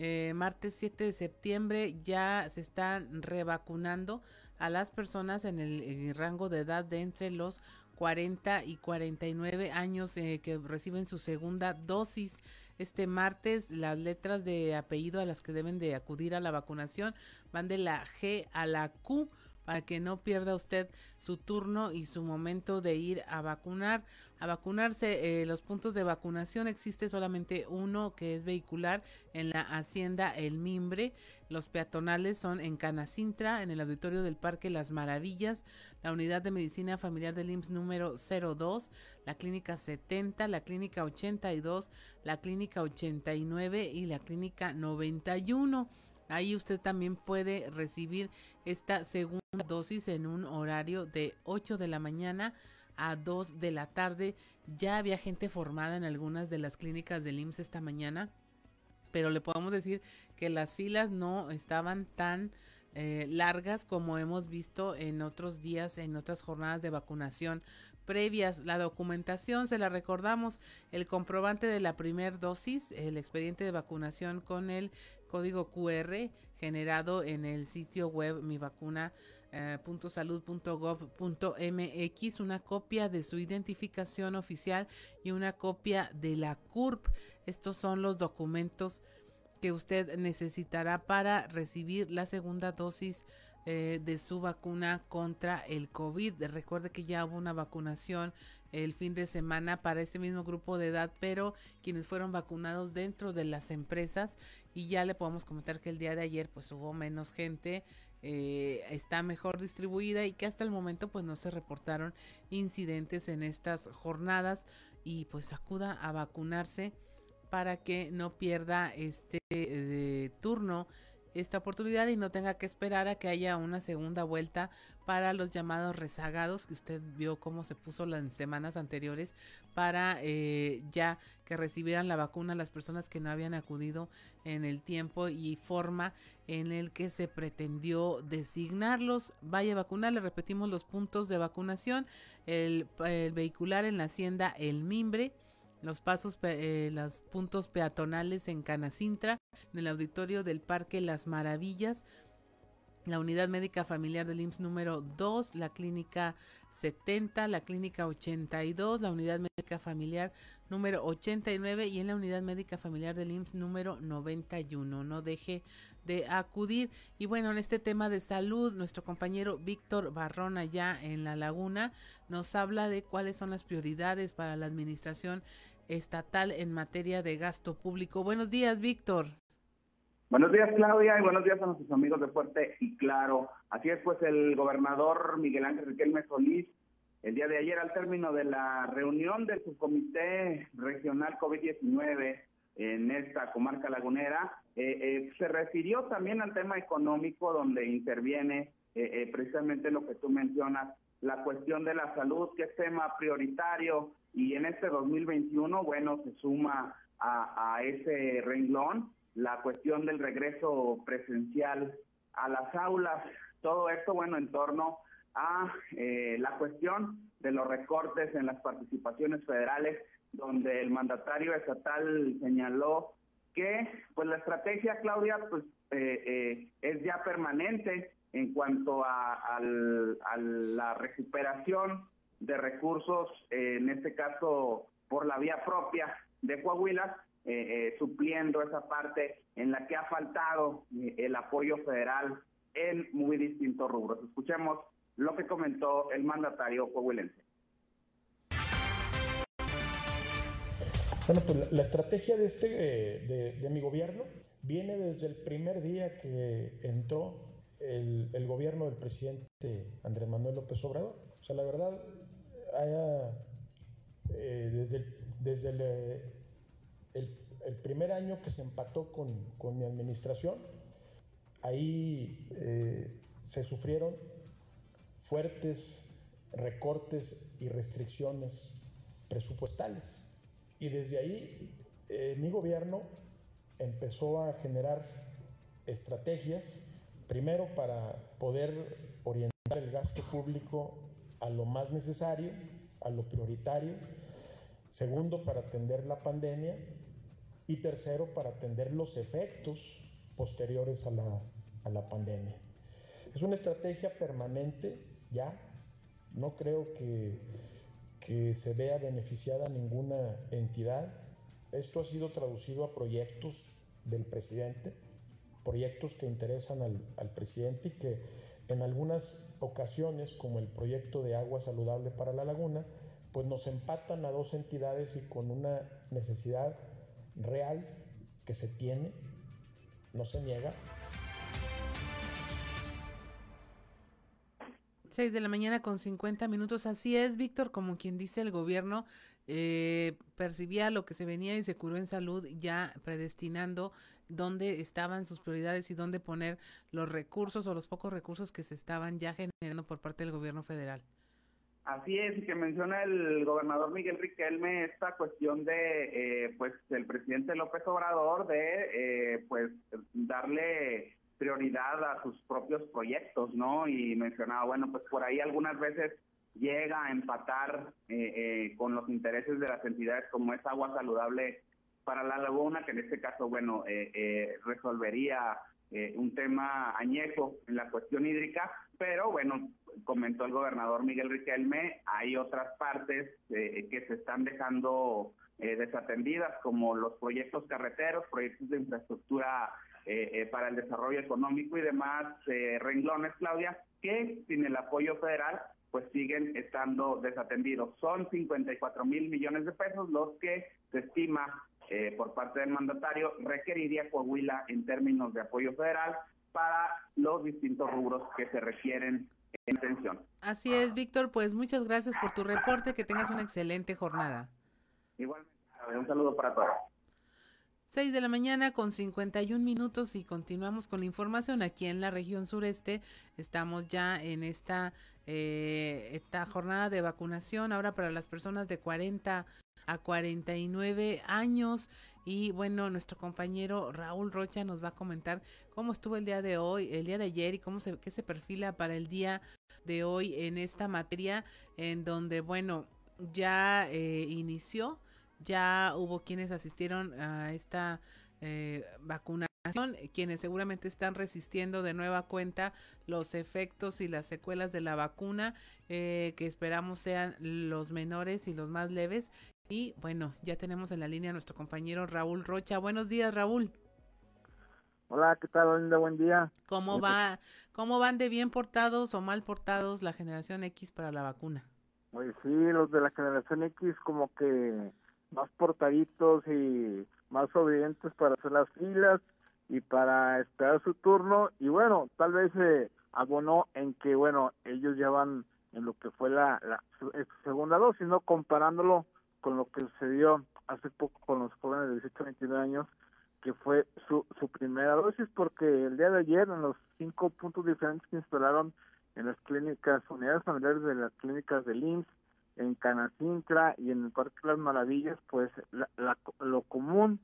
eh, martes 7 de septiembre ya se están revacunando a las personas en el, rango de edad de entre los 40 y 49 años eh, que reciben su segunda dosis. Este martes las letras de apellido a las que deben de acudir a la vacunación van de la G a la Q para que no pierda usted su turno y su momento de ir a vacunar. A vacunarse, eh, los puntos de vacunación existe solamente uno que es vehicular en la Hacienda El Mimbre. Los peatonales son en Canacintra, en el auditorio del Parque Las Maravillas, la unidad de medicina familiar del IMSS número 02, la clínica 70, la clínica 82, la clínica 89 y la clínica 91. Ahí usted también puede recibir esta segunda dosis en un horario de 8 de la mañana a 2 de la tarde. Ya había gente formada en algunas de las clínicas del IMSS esta mañana, pero le podemos decir que las filas no estaban tan eh, largas como hemos visto en otros días, en otras jornadas de vacunación previas. La documentación, se la recordamos, el comprobante de la primer dosis, el expediente de vacunación con el código QR generado en el sitio web mi vacuna eh, .salud.gov.mx una copia de su identificación oficial y una copia de la CURP. Estos son los documentos que usted necesitará para recibir la segunda dosis eh, de su vacuna contra el COVID. Recuerde que ya hubo una vacunación el fin de semana para este mismo grupo de edad, pero quienes fueron vacunados dentro de las empresas y ya le podemos comentar que el día de ayer pues hubo menos gente, eh, está mejor distribuida y que hasta el momento pues no se reportaron incidentes en estas jornadas y pues acuda a vacunarse para que no pierda este eh, turno esta oportunidad y no tenga que esperar a que haya una segunda vuelta para los llamados rezagados que usted vio cómo se puso las semanas anteriores para eh, ya que recibieran la vacuna las personas que no habían acudido en el tiempo y forma en el que se pretendió designarlos. Vaya a vacunar, le repetimos los puntos de vacunación, el, el vehicular en la hacienda El Mimbre, los pasos, eh, los puntos peatonales en Canacintra, en el auditorio del Parque Las Maravillas, la unidad médica familiar del IMSS número 2, la clínica 70, la clínica 82, la unidad médica familiar número 89 y en la unidad médica familiar del IMSS número 91. No deje de acudir. Y bueno, en este tema de salud, nuestro compañero Víctor Barrón allá en La Laguna nos habla de cuáles son las prioridades para la administración estatal en materia de gasto público. Buenos días, Víctor. Buenos días, Claudia, y buenos días a nuestros amigos de Fuerte y Claro. Así es, pues el gobernador Miguel Ángel Riquelme Solís, el día de ayer, al término de la reunión del subcomité regional COVID-19 en esta comarca lagunera, eh, eh, se refirió también al tema económico, donde interviene eh, precisamente lo que tú mencionas, la cuestión de la salud, que es tema prioritario y en este 2021, bueno, se suma a, ese renglón la cuestión del regreso presencial a las aulas. Todo esto, bueno, en torno a eh, la cuestión de los recortes en las participaciones federales, donde el mandatario estatal señaló que pues la estrategia, Claudia, pues eh, eh, es ya permanente en cuanto a, la recuperación de recursos, en este caso por la vía propia de Coahuila, supliendo esa parte en la que ha faltado el apoyo federal en muy distintos rubros. Escuchemos lo que comentó el mandatario coahuilense. Bueno, pues la, estrategia de, este, eh, de, mi gobierno viene desde el primer día que entró el, gobierno del presidente Andrés Manuel López Obrador. O sea, la verdad, eh, desde, desde el, primer año que se empató con, mi administración, ahí eh, se sufrieron fuertes recortes y restricciones presupuestales. Y desde ahí eh, mi gobierno empezó a generar estrategias, primero para poder orientar el gasto público a lo más necesario, a lo prioritario, segundo para atender la pandemia y tercero para atender los efectos posteriores a la, a la pandemia. Es una estrategia permanente ya. No creo que, que se vea beneficiada ninguna entidad. Esto ha sido traducido a proyectos del presidente, proyectos que interesan al, al presidente y que en algunas ocasiones, como el proyecto de agua saludable para la laguna, pues nos empatan a dos entidades y con una necesidad real que se tiene, no se niega, 6 de la mañana con 50 minutos. Así es, Víctor, como quien dice el gobierno eh, percibía lo que se venía y se curó en salud ya predestinando dónde estaban sus prioridades y dónde poner los recursos o los pocos recursos que se estaban ya generando por parte del gobierno federal. Así es, que menciona el gobernador Miguel Riquelme esta cuestión de, eh, pues, el presidente López Obrador de, eh, pues, darle prioridad a sus propios proyectos, ¿no? Y mencionaba, bueno, pues por ahí algunas veces llega a empatar eh, eh, con los intereses de las entidades como es agua saludable para la laguna, que en este caso, bueno, eh, resolvería un tema añejo en la cuestión hídrica, pero bueno, comentó el gobernador Miguel Riquelme, hay otras partes que se están dejando desatendidas, como los proyectos carreteros, proyectos de infraestructura eh, eh, para el desarrollo económico y demás eh, renglones, Claudia, que sin el apoyo federal pues siguen estando desatendidos. Son 54 mil millones de pesos los que se estima por parte del mandatario requeriría Coahuila en términos de apoyo federal para los distintos rubros que se requieren en atención. Así es, Víctor, pues muchas gracias por tu reporte, que tengas una excelente jornada. Igualmente, un saludo para todos. 6 de la mañana con 51 minutos y continuamos con la información aquí en la región sureste. Estamos ya en esta, eh, esta jornada de vacunación ahora para las personas de 40 a 49 años. Y bueno, nuestro compañero Raúl Rocha nos va a comentar cómo estuvo el día de hoy, el día de ayer y cómo se, qué se perfila para el día de hoy en esta materia en donde, bueno, ya eh, inició ya hubo quienes asistieron a esta eh, vacunación, quienes seguramente están resistiendo de nueva cuenta los efectos y las secuelas de la vacuna, eh, que esperamos sean los menores y los más leves. Y bueno, ya tenemos en la línea a nuestro compañero Raúl Rocha. Buenos días, Raúl. Hola, ¿qué tal, Linda? Buen día. ¿Cómo va, cómo van de bien portados o mal portados la generación X para la vacuna? Pues sí, los de la generación X como que más portaditos y más obedientes para hacer las filas y para esperar su turno. Y bueno, tal vez eh, abonó en que bueno, ellos ya van en lo que fue la, la su, segunda dosis, no comparándolo con lo que sucedió hace poco con los jóvenes de 18 a 29 años, que fue su, su primera dosis, porque el día de ayer en los cinco puntos diferentes que instalaron en las clínicas, unidades familiares de las clínicas del IMSS, en Canacintra y en el Parque de las Maravillas, pues lo común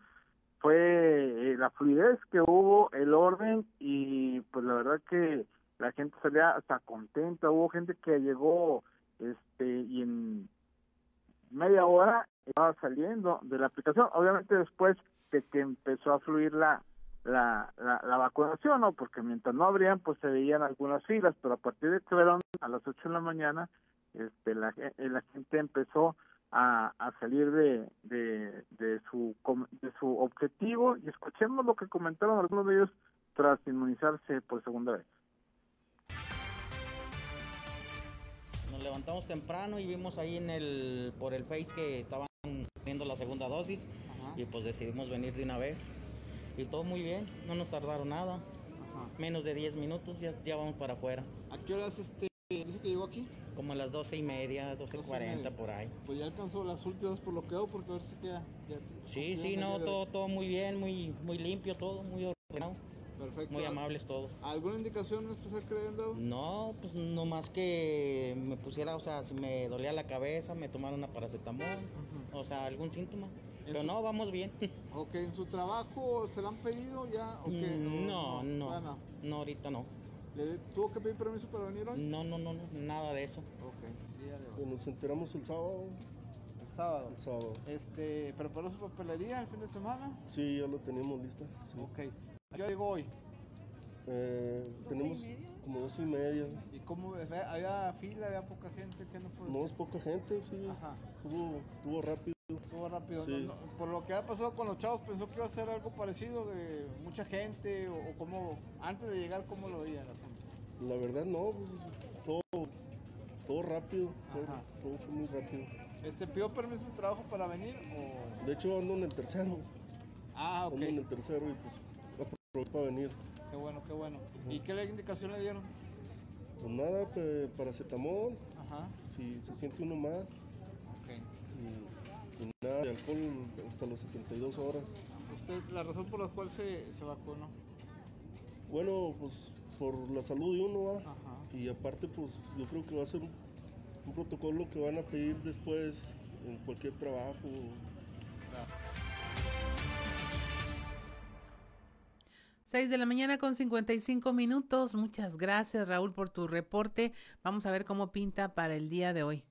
fue eh, la fluidez que hubo, el orden y pues la verdad que la gente salía hasta contenta, hubo gente que llegó este y en media hora estaba saliendo de la aplicación, obviamente después de que empezó a fluir la la, la, vacunación, ¿no? Porque mientras no abrían, pues se veían algunas filas, pero a partir de que fueron a las 8 de la mañana, este, la, eh, la gente empezó a, a salir de, de, de, su, de su objetivo y escuchemos lo que comentaron algunos de ellos tras inmunizarse por segunda vez. Nos levantamos temprano y vimos ahí en el por el Face que estaban poniendo la segunda dosis y pues decidimos venir de una vez. Y todo muy bien, no nos tardaron nada. Menos de 10 minutos ya, ya vamos para afuera. ¿A qué horas este, dice que llegó aquí? Como a las 12 y media, 12.40 por ahí. Pues ya alcanzó las últimas por lo que veo porque a ver si queda. sí, sí, no, todo, todo muy bien, muy, muy limpio, todo muy ordenado. Perfecto. Muy amables todos. ¿Alguna indicación especial que le hayan dado? No, pues no más que me pusiera, o sea, si me dolía la cabeza, me tomaron una paracetamol, o sea, algún síntoma. Pero no, vamos bien. Ok, ¿en su trabajo se lo han pedido ya? Mm, no, no, no, no, ahorita no. ¿Le tuvo que pedir permiso para venir hoy? No, no, no, nada de eso. Ok, día de hoy. Nos enteramos el sábado. El sábado. El sábado. Este, ¿preparó su papelería el fin de semana? Sí, ya lo tenemos lista. Sí. Ok. ¿Ya llegó hoy? Eh, tenemos como dos y media. ¿Y cómo? ¿Había fila? ¿Había poca gente? ¿Qué no fue? No, es poca gente, sí. Ajá. Tuvo, tuvo rápido. Estuvo rápido. por lo que ha pasado con los chavos, pensó que iba a ser algo parecido de mucha gente o, como antes de llegar, ¿cómo lo veía la La verdad no, pues, todo, todo rápido, todo, fue muy rápido. ¿Este pidió permiso de trabajo para venir o...? De hecho ando en el tercero. Ah, ok. Ando en el tercero y pues aproveché para venir. Qué bueno, qué bueno. ¿Y qué indicación le dieron? Pues nada, paracetamol. Ajá. Si se siente uno mal. Ok y nada de alcohol hasta las 72 horas. ¿Usted, la razón por la cual se, se vacunó? Bueno, pues por la salud de uno, y aparte pues yo creo que va a ser un, protocolo que van a pedir después en cualquier trabajo. 6 de la mañana con 55 minutos. Muchas gracias Raúl por tu reporte. Vamos a ver cómo pinta para el día de hoy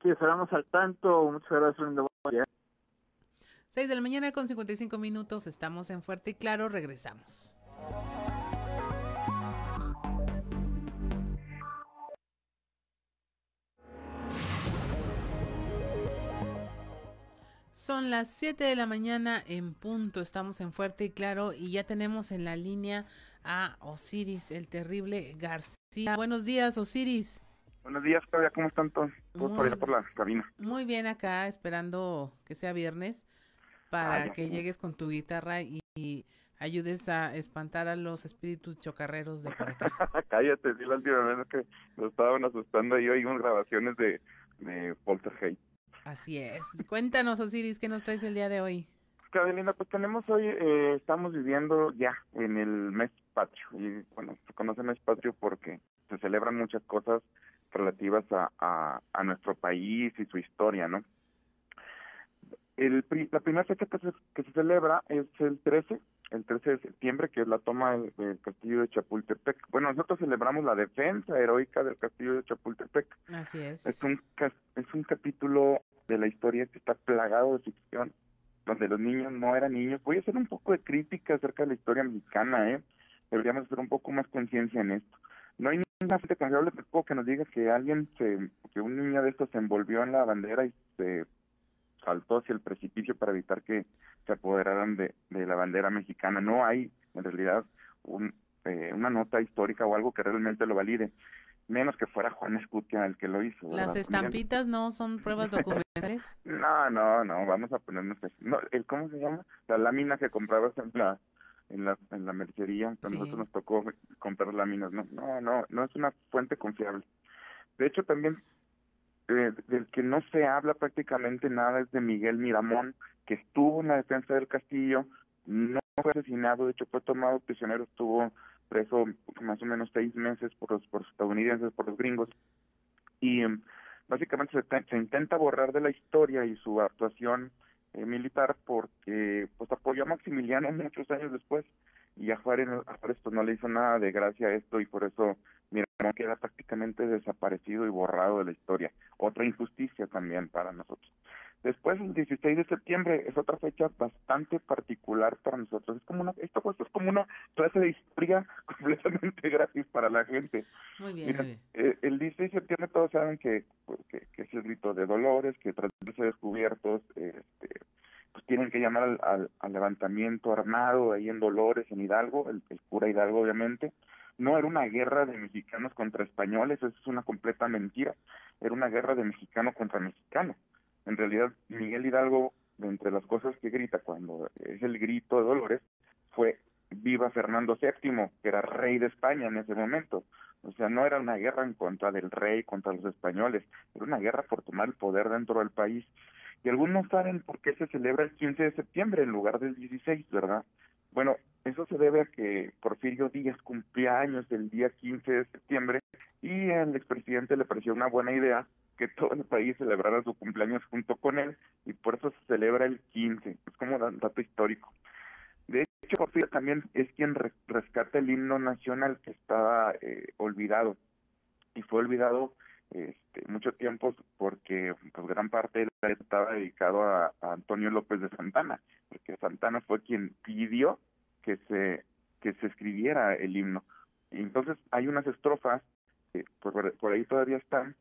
que estaremos al tanto. Muchas gracias. 6 de la mañana con 55 minutos. Estamos en Fuerte y Claro. Regresamos. Son las 7 de la mañana en punto. Estamos en Fuerte y Claro y ya tenemos en la línea a Osiris, el terrible García. Buenos días, Osiris. Buenos días, Claudia, ¿cómo están todos? Por allá por la cabina. Muy bien acá, esperando que sea viernes para ah, que llegues con tu guitarra y, ayudes a espantar a los espíritus chocarreros de por acá. <laughs> Cállate, sí, la última vez que nos estaban asustando y oímos grabaciones de, de Poltergeist. Así es. Cuéntanos, Osiris, ¿qué nos traes el día de hoy? Linda, pues tenemos hoy, eh, estamos viviendo ya en el mes patrio. Y bueno, se conoce mes patrio porque se celebran muchas cosas relativas a, a, nuestro país y su historia, ¿no? El, la primera fecha que se, que se celebra es el 13, el 13 de septiembre, que es la toma del, castillo de Chapultepec. Bueno, nosotros celebramos la defensa heroica del castillo de Chapultepec. Así es. Es un, es un capítulo de la historia que está plagado de ficción, donde los niños no eran niños. Voy a hacer un poco de crítica acerca de la historia mexicana, ¿eh? Deberíamos hacer un poco más conciencia en esto. No hay ninguna fuente confiable tampoco que nos diga que alguien, se, que un niño de estos se envolvió en la bandera y se saltó hacia el precipicio para evitar que se apoderaran de, de la bandera mexicana. No hay, en realidad, un, eh, una nota histórica o algo que realmente lo valide, menos que fuera Juan Escutia el que lo hizo. ¿Las estampitas no son pruebas documentales? <laughs> no, no, no, vamos a ponernos... No, el, ¿Cómo se llama? La lámina que comprabas en la en la, en la mercería, a nosotros nos tocó comprar láminas, no, no, no, no es una fuente confiable. De hecho, también eh, del que no se habla prácticamente nada es de Miguel Miramón, que estuvo en la defensa del castillo, no fue asesinado, de hecho fue tomado prisionero, estuvo preso más o menos seis meses por los, por los estadounidenses, por los gringos, y em, básicamente se, se intenta borrar de la historia y su actuación eh, militar porque pues apoyó a Maximiliano muchos años después y a Juárez, a pues no le hizo nada de gracia esto y por eso mira, queda prácticamente desaparecido y borrado de la historia. Otra injusticia también para nosotros. Después, el 16 de septiembre es otra fecha bastante particular para nosotros. Es como una, esto, pues, es como una clase de historia <laughs> completamente gratis para la gente. Muy bien, muy bien. Eh, el 16 de septiembre todos saben que, pues, que, que, es el grito de Dolores, que tras de ser descubiertos, este, pues tienen que llamar al, al, al, levantamiento armado ahí en Dolores, en Hidalgo, el, el cura Hidalgo obviamente. No era una guerra de mexicanos contra españoles, eso es una completa mentira. Era una guerra de mexicano contra mexicano en realidad Miguel Hidalgo, entre las cosas que grita cuando es el grito de Dolores, fue viva Fernando VII, que era rey de España en ese momento. O sea, no era una guerra en contra del rey, contra los españoles, era una guerra por tomar el poder dentro del país. Y algunos saben por qué se celebra el 15 de septiembre en lugar del 16, ¿verdad? Bueno, eso se debe a que Porfirio Díaz cumplía años el día 15 de septiembre y al expresidente le pareció una buena idea que todo el país celebrara su cumpleaños junto con él y por eso se celebra el 15. Es como dato histórico. De hecho, Porfirio también es quien rescata el himno nacional que estaba eh, olvidado y fue olvidado este, mucho tiempo porque pues, gran parte de la estaba dedicado a, Antonio López de Santana, porque Santana fue quien pidió que se que se escribiera el himno. Y entonces hay unas estrofas que por, por ahí todavía están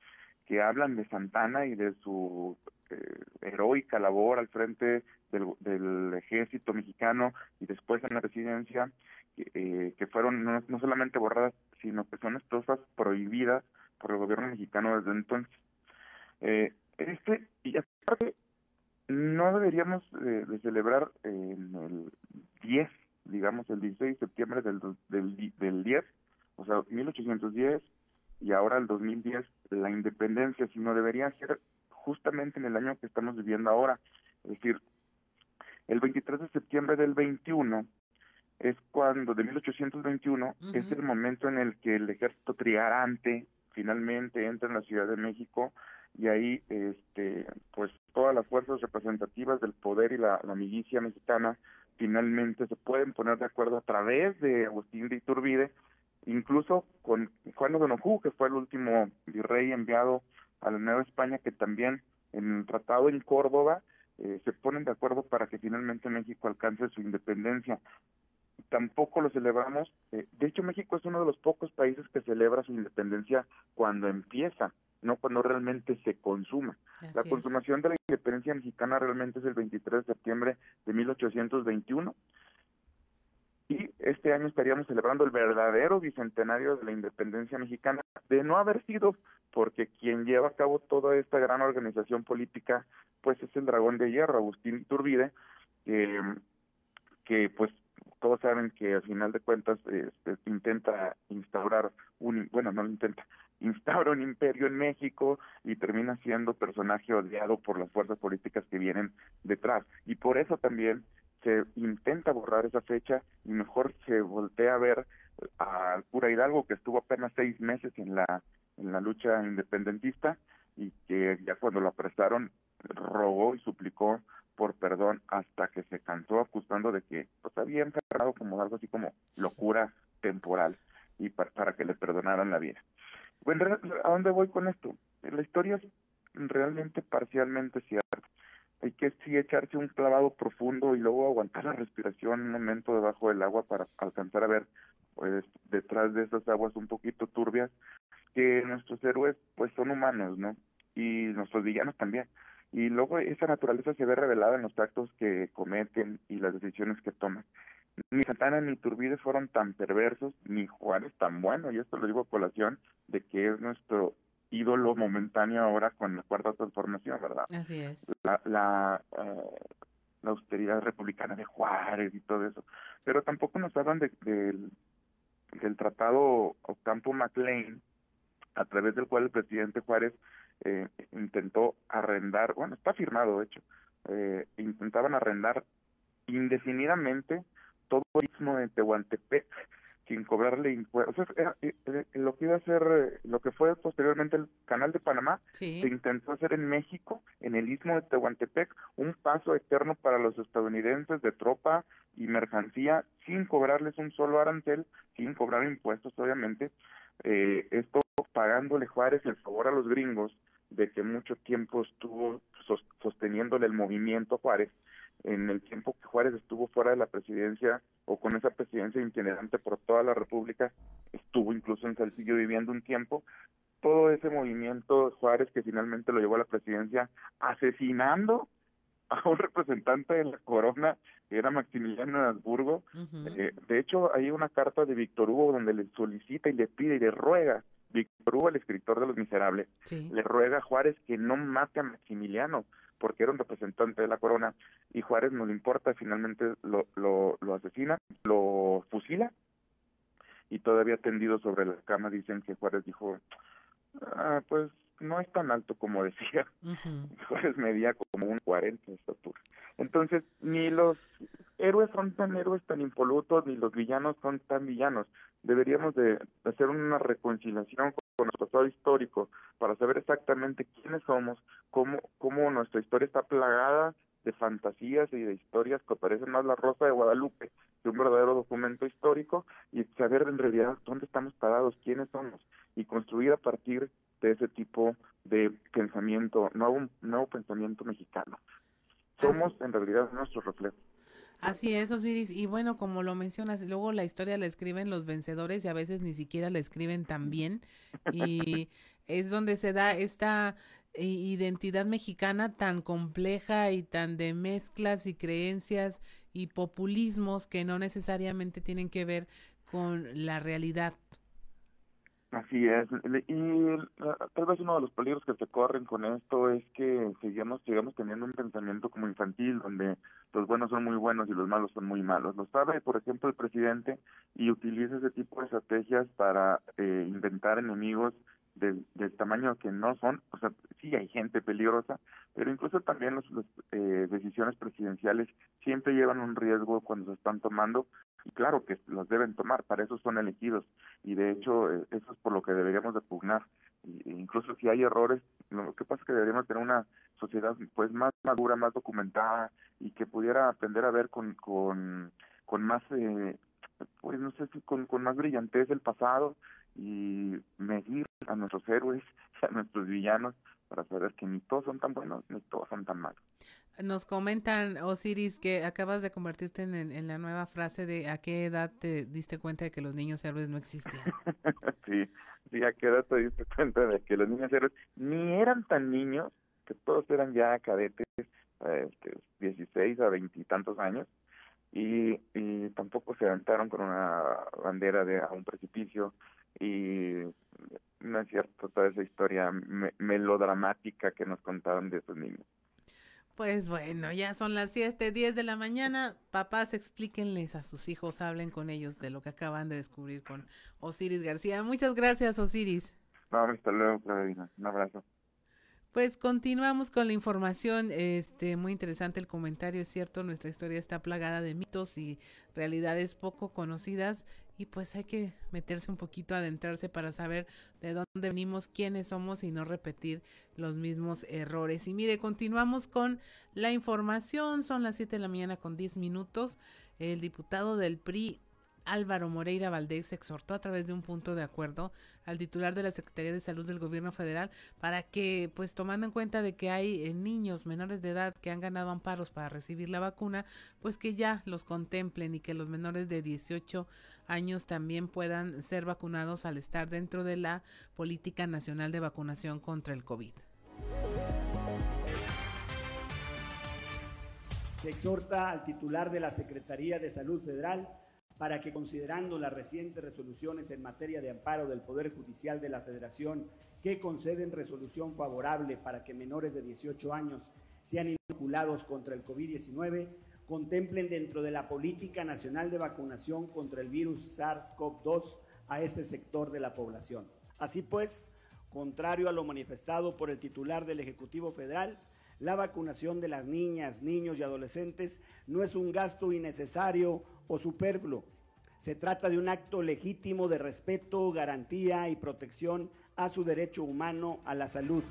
que hablan de Santana y de su eh, heroica labor al frente del, ejército mexicano y después en la presidencia, eh, que fueron no, no, solamente borradas, sino que son estrofas prohibidas por el gobierno mexicano desde entonces. Eh, este, y aparte, no deberíamos de, de celebrar en el 10, digamos, el 16 de septiembre del, del, del 10, o sea, 1810, y ahora el 2010 la independencia, sino debería ser justamente en el año que estamos viviendo ahora. Es decir, el 23 de septiembre del 21 es cuando, de 1821, uh -huh. es el momento en el que el ejército triarante finalmente entra en la Ciudad de México y ahí, este, pues todas las fuerzas representativas del poder y la, la milicia mexicana finalmente se pueden poner de acuerdo a través de Agustín de Iturbide incluso con Juan de Onojú, que fue el último virrey enviado a la Nueva España, que también en el tratado en Córdoba eh, se ponen de acuerdo para que finalmente México alcance su independencia. Tampoco lo celebramos. Eh, de hecho, México es uno de los pocos países que celebra su independencia cuando empieza, no cuando realmente se consuma. Así la consumación es. de la independencia mexicana realmente es el 23 de septiembre de 1821 y este año estaríamos celebrando el verdadero bicentenario de la independencia mexicana, de no haber sido porque quien lleva a cabo toda esta gran organización política, pues es el dragón de hierro, Agustín Iturbide, eh, que pues todos saben que al final de cuentas eh, intenta instaurar un, bueno, no lo intenta, <laughs> instaura un imperio en México y termina siendo personaje odiado por las fuerzas políticas que vienen detrás. Y por eso también se intenta borrar esa fecha y mejor se voltea a ver al cura Hidalgo que estuvo apenas seis meses en la en la lucha independentista y que ya cuando lo apresaron rogó y suplicó por perdón hasta que se cansó acusando de que pues había enfermado como algo así como locura temporal y para, para que le perdonaran la vida. Bueno, ¿a dónde voy con esto? La historia es realmente parcialmente cierta hay que sí echarse un clavado profundo y luego aguantar la respiración un momento debajo del agua para alcanzar a ver pues detrás de esas aguas un poquito turbias que nuestros héroes pues son humanos, ¿no? Y nuestros villanos también. Y luego esa naturaleza se ve revelada en los actos que cometen y las decisiones que toman. Ni Santana ni Turbide fueron tan perversos, ni Juárez tan bueno, y esto lo digo a colación de que es nuestro ídolo momentáneo ahora con la cuarta transformación, ¿verdad? Así es. La, la, uh, la austeridad republicana de Juárez y todo eso. Pero tampoco nos hablan de, de, del tratado Ocampo-MacLean, a través del cual el presidente Juárez eh, intentó arrendar, bueno, está firmado de hecho, eh, intentaban arrendar indefinidamente todo el istmo de Tehuantepec sin cobrarle impuestos. Eh, eh, lo que iba a hacer, eh, lo que fue posteriormente el Canal de Panamá, se intentó hacer en México, en el istmo de Tehuantepec, un paso eterno para los estadounidenses de tropa y mercancía, sin cobrarles un solo arancel, sin cobrar impuestos, obviamente. esto pagándole Juárez el favor a los gringos de que mucho tiempo estuvo sosteniéndole el movimiento a Juárez en el tiempo que Juárez estuvo fuera de la presidencia o con esa presidencia itinerante por toda la República, estuvo incluso en Saltillo viviendo un tiempo, todo ese movimiento Juárez que finalmente lo llevó a la presidencia asesinando a un representante de la corona que era Maximiliano de Habsburgo. Eh, de hecho, hay una carta de Víctor Hugo donde le solicita y le pide y le ruega, Víctor Hugo, el escritor de Los Miserables, le ruega a Juárez que no mate a Maximiliano, porque era un representante de la corona y Juárez no le importa, finalmente lo, lo, lo asesina, lo fusila y todavía tendido sobre la cama dicen que Juárez dijo, ah, pues no es tan alto como <laughs> decía, Juárez medía como un 40 de estatura. Entonces, ni los héroes son tan héroes tan impolutos, ni los villanos son tan villanos. Deberíamos de hacer una reconciliación con nuestro pasado histórico para saber exactamente quiénes somos, cómo, cómo nuestra historia está plagada de fantasías y de historias que parecen más la Rosa de Guadalupe que un verdadero documento histórico y saber en realidad dónde estamos parados, quiénes somos y construir a partir de ese tipo de pensamiento, nuevo, nuevo pensamiento mexicano. Somos en realidad nuestro reflejo. Así es, Osiris. Y bueno, como lo mencionas, luego la historia la escriben los vencedores y a veces ni siquiera la escriben tan bien. Y es donde se da esta identidad mexicana tan compleja y tan de mezclas y creencias y populismos que no necesariamente tienen que ver con la realidad. Así es, y tal vez uno de los peligros que se corren con esto es que sigamos, sigamos teniendo un pensamiento como infantil, donde los buenos son muy buenos y los malos son muy malos. Lo sabe, por ejemplo, el presidente y utiliza ese tipo de estrategias para eh, inventar enemigos del, tamaño que no son, o sea, sí hay gente peligrosa, pero incluso también las eh, decisiones presidenciales siempre llevan un riesgo cuando se están tomando y claro que los deben tomar, para eso son elegidos y de hecho eh, eso es por lo que deberíamos de pugnar. E incluso si hay errores, lo que pasa es que deberíamos tener una sociedad pues más madura, más documentada y que pudiera aprender a ver con con, con más eh, pues no sé si con, con más brillantez el pasado y medir a nuestros héroes, <laughs> a nuestros villanos, para saber que ni todos son tan buenos ni todos son tan malos. Nos comentan, Osiris, que acabas de convertirte en, en, la nueva frase de a qué edad te diste cuenta de que los niños héroes no existían. <laughs> sí, sí, a qué edad te diste cuenta de que los niños héroes ni eran tan niños, que todos eran ya cadetes, este, 16 a veintitantos años, y, y tampoco se aventaron con una bandera de a un precipicio y no es cierto toda esa historia melodramática que nos contaron de esos niños. Pues bueno, ya son las 7, 10 de la mañana. Papás, explíquenles a sus hijos, hablen con ellos de lo que acaban de descubrir con Osiris García. Muchas gracias, Osiris. No, hasta luego, Un abrazo. Pues continuamos con la información, este muy interesante el comentario, es cierto, nuestra historia está plagada de mitos y realidades poco conocidas y pues hay que meterse un poquito, adentrarse para saber de dónde venimos, quiénes somos y no repetir los mismos errores. Y mire, continuamos con la información, son las 7 de la mañana con 10 minutos. El diputado del PRI, Álvaro Moreira Valdés exhortó a través de un punto de acuerdo al titular de la Secretaría de Salud del Gobierno Federal para que, pues tomando en cuenta de que hay eh, niños menores de edad que han ganado amparos para recibir la vacuna, pues que ya los contemplen y que los menores de 18 años también puedan ser vacunados al estar dentro de la Política Nacional de Vacunación contra el COVID. Se exhorta al titular de la Secretaría de Salud Federal para que considerando las recientes resoluciones en materia de amparo del Poder Judicial de la Federación que conceden resolución favorable para que menores de 18 años sean inoculados contra el COVID-19, contemplen dentro de la Política Nacional de Vacunación contra el virus SARS-CoV-2 a este sector de la población. Así pues, contrario a lo manifestado por el titular del Ejecutivo Federal, la vacunación de las niñas, niños y adolescentes no es un gasto innecesario o superfluo, Se trata de un acto legítimo de respeto, garantía y protección a su derecho humano a la salud.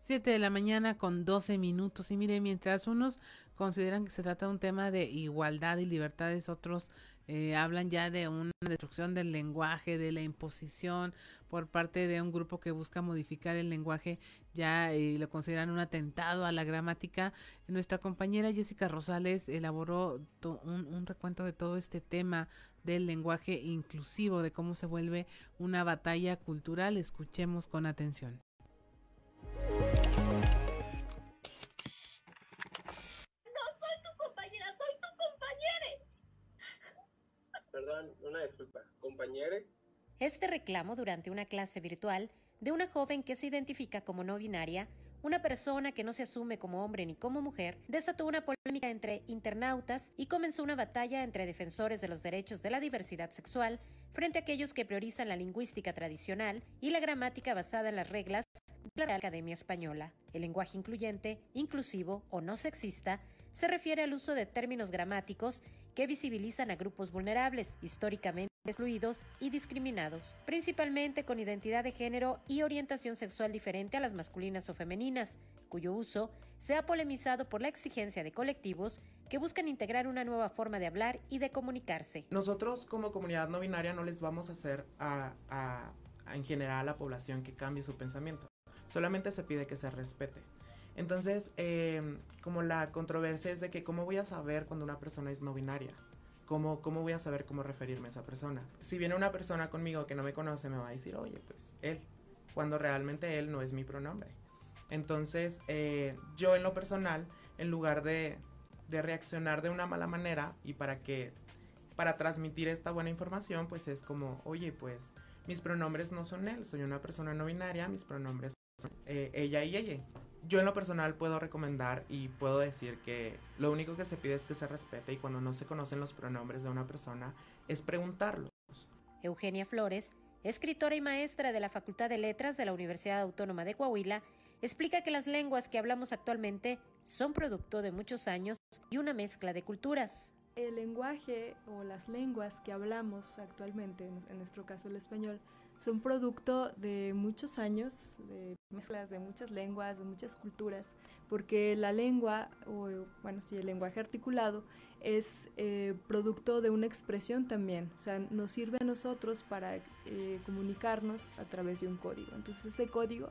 Siete de la mañana con 12 minutos. Y mire, mientras unos consideran que se trata de un tema de igualdad y libertades, otros eh, hablan ya de una destrucción del lenguaje, de la imposición por parte de un grupo que busca modificar el lenguaje, ya eh, lo consideran un atentado a la gramática. Nuestra compañera Jessica Rosales elaboró un, un recuento de todo este tema del lenguaje inclusivo, de cómo se vuelve una batalla cultural. Escuchemos con atención. Este reclamo durante una clase virtual de una joven que se identifica como no binaria, una persona que no se asume como hombre ni como mujer, desató una polémica entre internautas y comenzó una batalla entre defensores de los derechos de la diversidad sexual frente a aquellos que priorizan la lingüística tradicional y la gramática basada en las reglas de la Academia Española. El lenguaje incluyente, inclusivo o no sexista se refiere al uso de términos gramáticos que visibilizan a grupos vulnerables, históricamente excluidos y discriminados, principalmente con identidad de género y orientación sexual diferente a las masculinas o femeninas, cuyo uso se ha polemizado por la exigencia de colectivos que buscan integrar una nueva forma de hablar y de comunicarse. Nosotros como comunidad no binaria no les vamos a hacer en general a la población que cambie su pensamiento, solamente se pide que se respete. Entonces, eh, como la controversia es de que cómo voy a saber cuando una persona es no binaria. ¿Cómo, ¿Cómo voy a saber cómo referirme a esa persona? Si viene una persona conmigo que no me conoce, me va a decir, oye, pues él, cuando realmente él no es mi pronombre. Entonces, eh, yo en lo personal, en lugar de, reaccionar de una mala manera y para que, para transmitir esta buena información, pues es como, oye, pues mis pronombres no son él, soy una persona no binaria, mis pronombres son eh, ella y ella yo en lo personal puedo recomendar y puedo decir que lo único que se pide es que se respete y cuando no se conocen los pronombres de una persona es preguntarlos. Eugenia Flores, escritora y maestra de la Facultad de Letras de la Universidad Autónoma de Coahuila, explica que las lenguas que hablamos actualmente son producto de muchos años y una mezcla de culturas. El lenguaje o las lenguas que hablamos actualmente, en nuestro caso el español, son producto de muchos años, de mezclas de muchas lenguas, de muchas culturas, porque la lengua, o bueno, sí, el lenguaje articulado, es eh, producto de una expresión también, o sea, nos sirve a nosotros para eh, comunicarnos a través de un código. Entonces ese código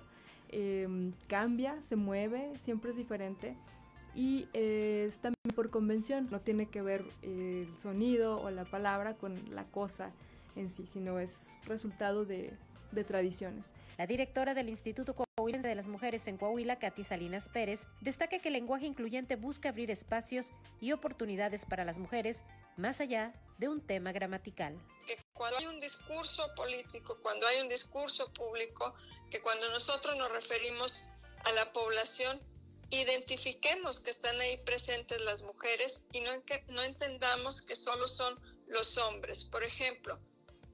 em, cambia, se mueve, siempre es diferente y eh, es también por convención, no tiene que ver el sonido o la palabra con la cosa en sí, sino es resultado de, de tradiciones. La directora del Instituto Coahuilense de las Mujeres en Coahuila, Katy Salinas Pérez, destaca que el lenguaje incluyente busca abrir espacios y oportunidades para las mujeres más allá de un tema gramatical. Que cuando hay un discurso político, cuando hay un discurso público, que cuando nosotros nos referimos a la población, identifiquemos que están ahí presentes las mujeres y no, que, no entendamos que solo son los hombres. Por ejemplo,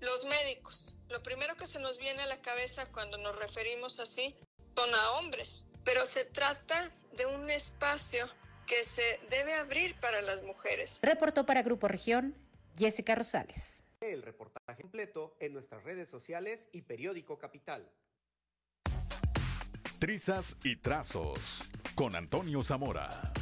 los médicos, lo primero que se nos viene a la cabeza cuando nos referimos así son a hombres, pero se trata de un espacio que se debe abrir para las mujeres. Reportó para Grupo Región Jessica Rosales. El reportaje completo en nuestras redes sociales y periódico Capital. Trizas y trazos con Antonio Zamora.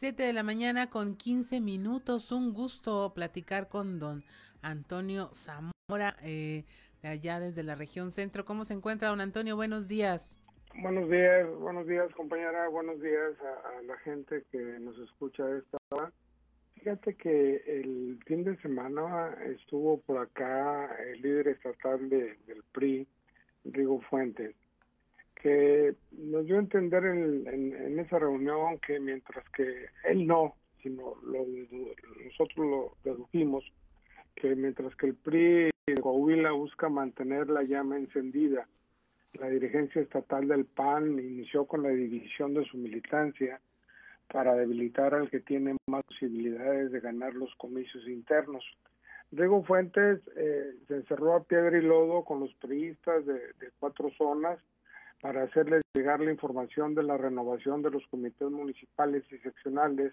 7 de la mañana con 15 minutos. Un gusto platicar con don Antonio Zamora, eh, de allá desde la región centro. ¿Cómo se encuentra, don Antonio? Buenos días. Buenos días, buenos días, compañera. Buenos días a, la gente que nos escucha esta hora. Fíjate que el fin de semana estuvo por acá el líder estatal de, del PRI, Rigo Fuentes que nos dio a entender en, esa reunión que mientras que él no, sino lo, nosotros lo dedujimos, que mientras que el PRI de Coahuila busca mantener la llama encendida, la dirigencia estatal del PAN inició con la división de su militancia para debilitar al que tiene más posibilidades de ganar los comicios internos. Rigo Fuentes eh, se encerró a piedra y lodo con los priistas de cuatro zonas para hacerles llegar la información de la renovación de los comités municipales y seccionales.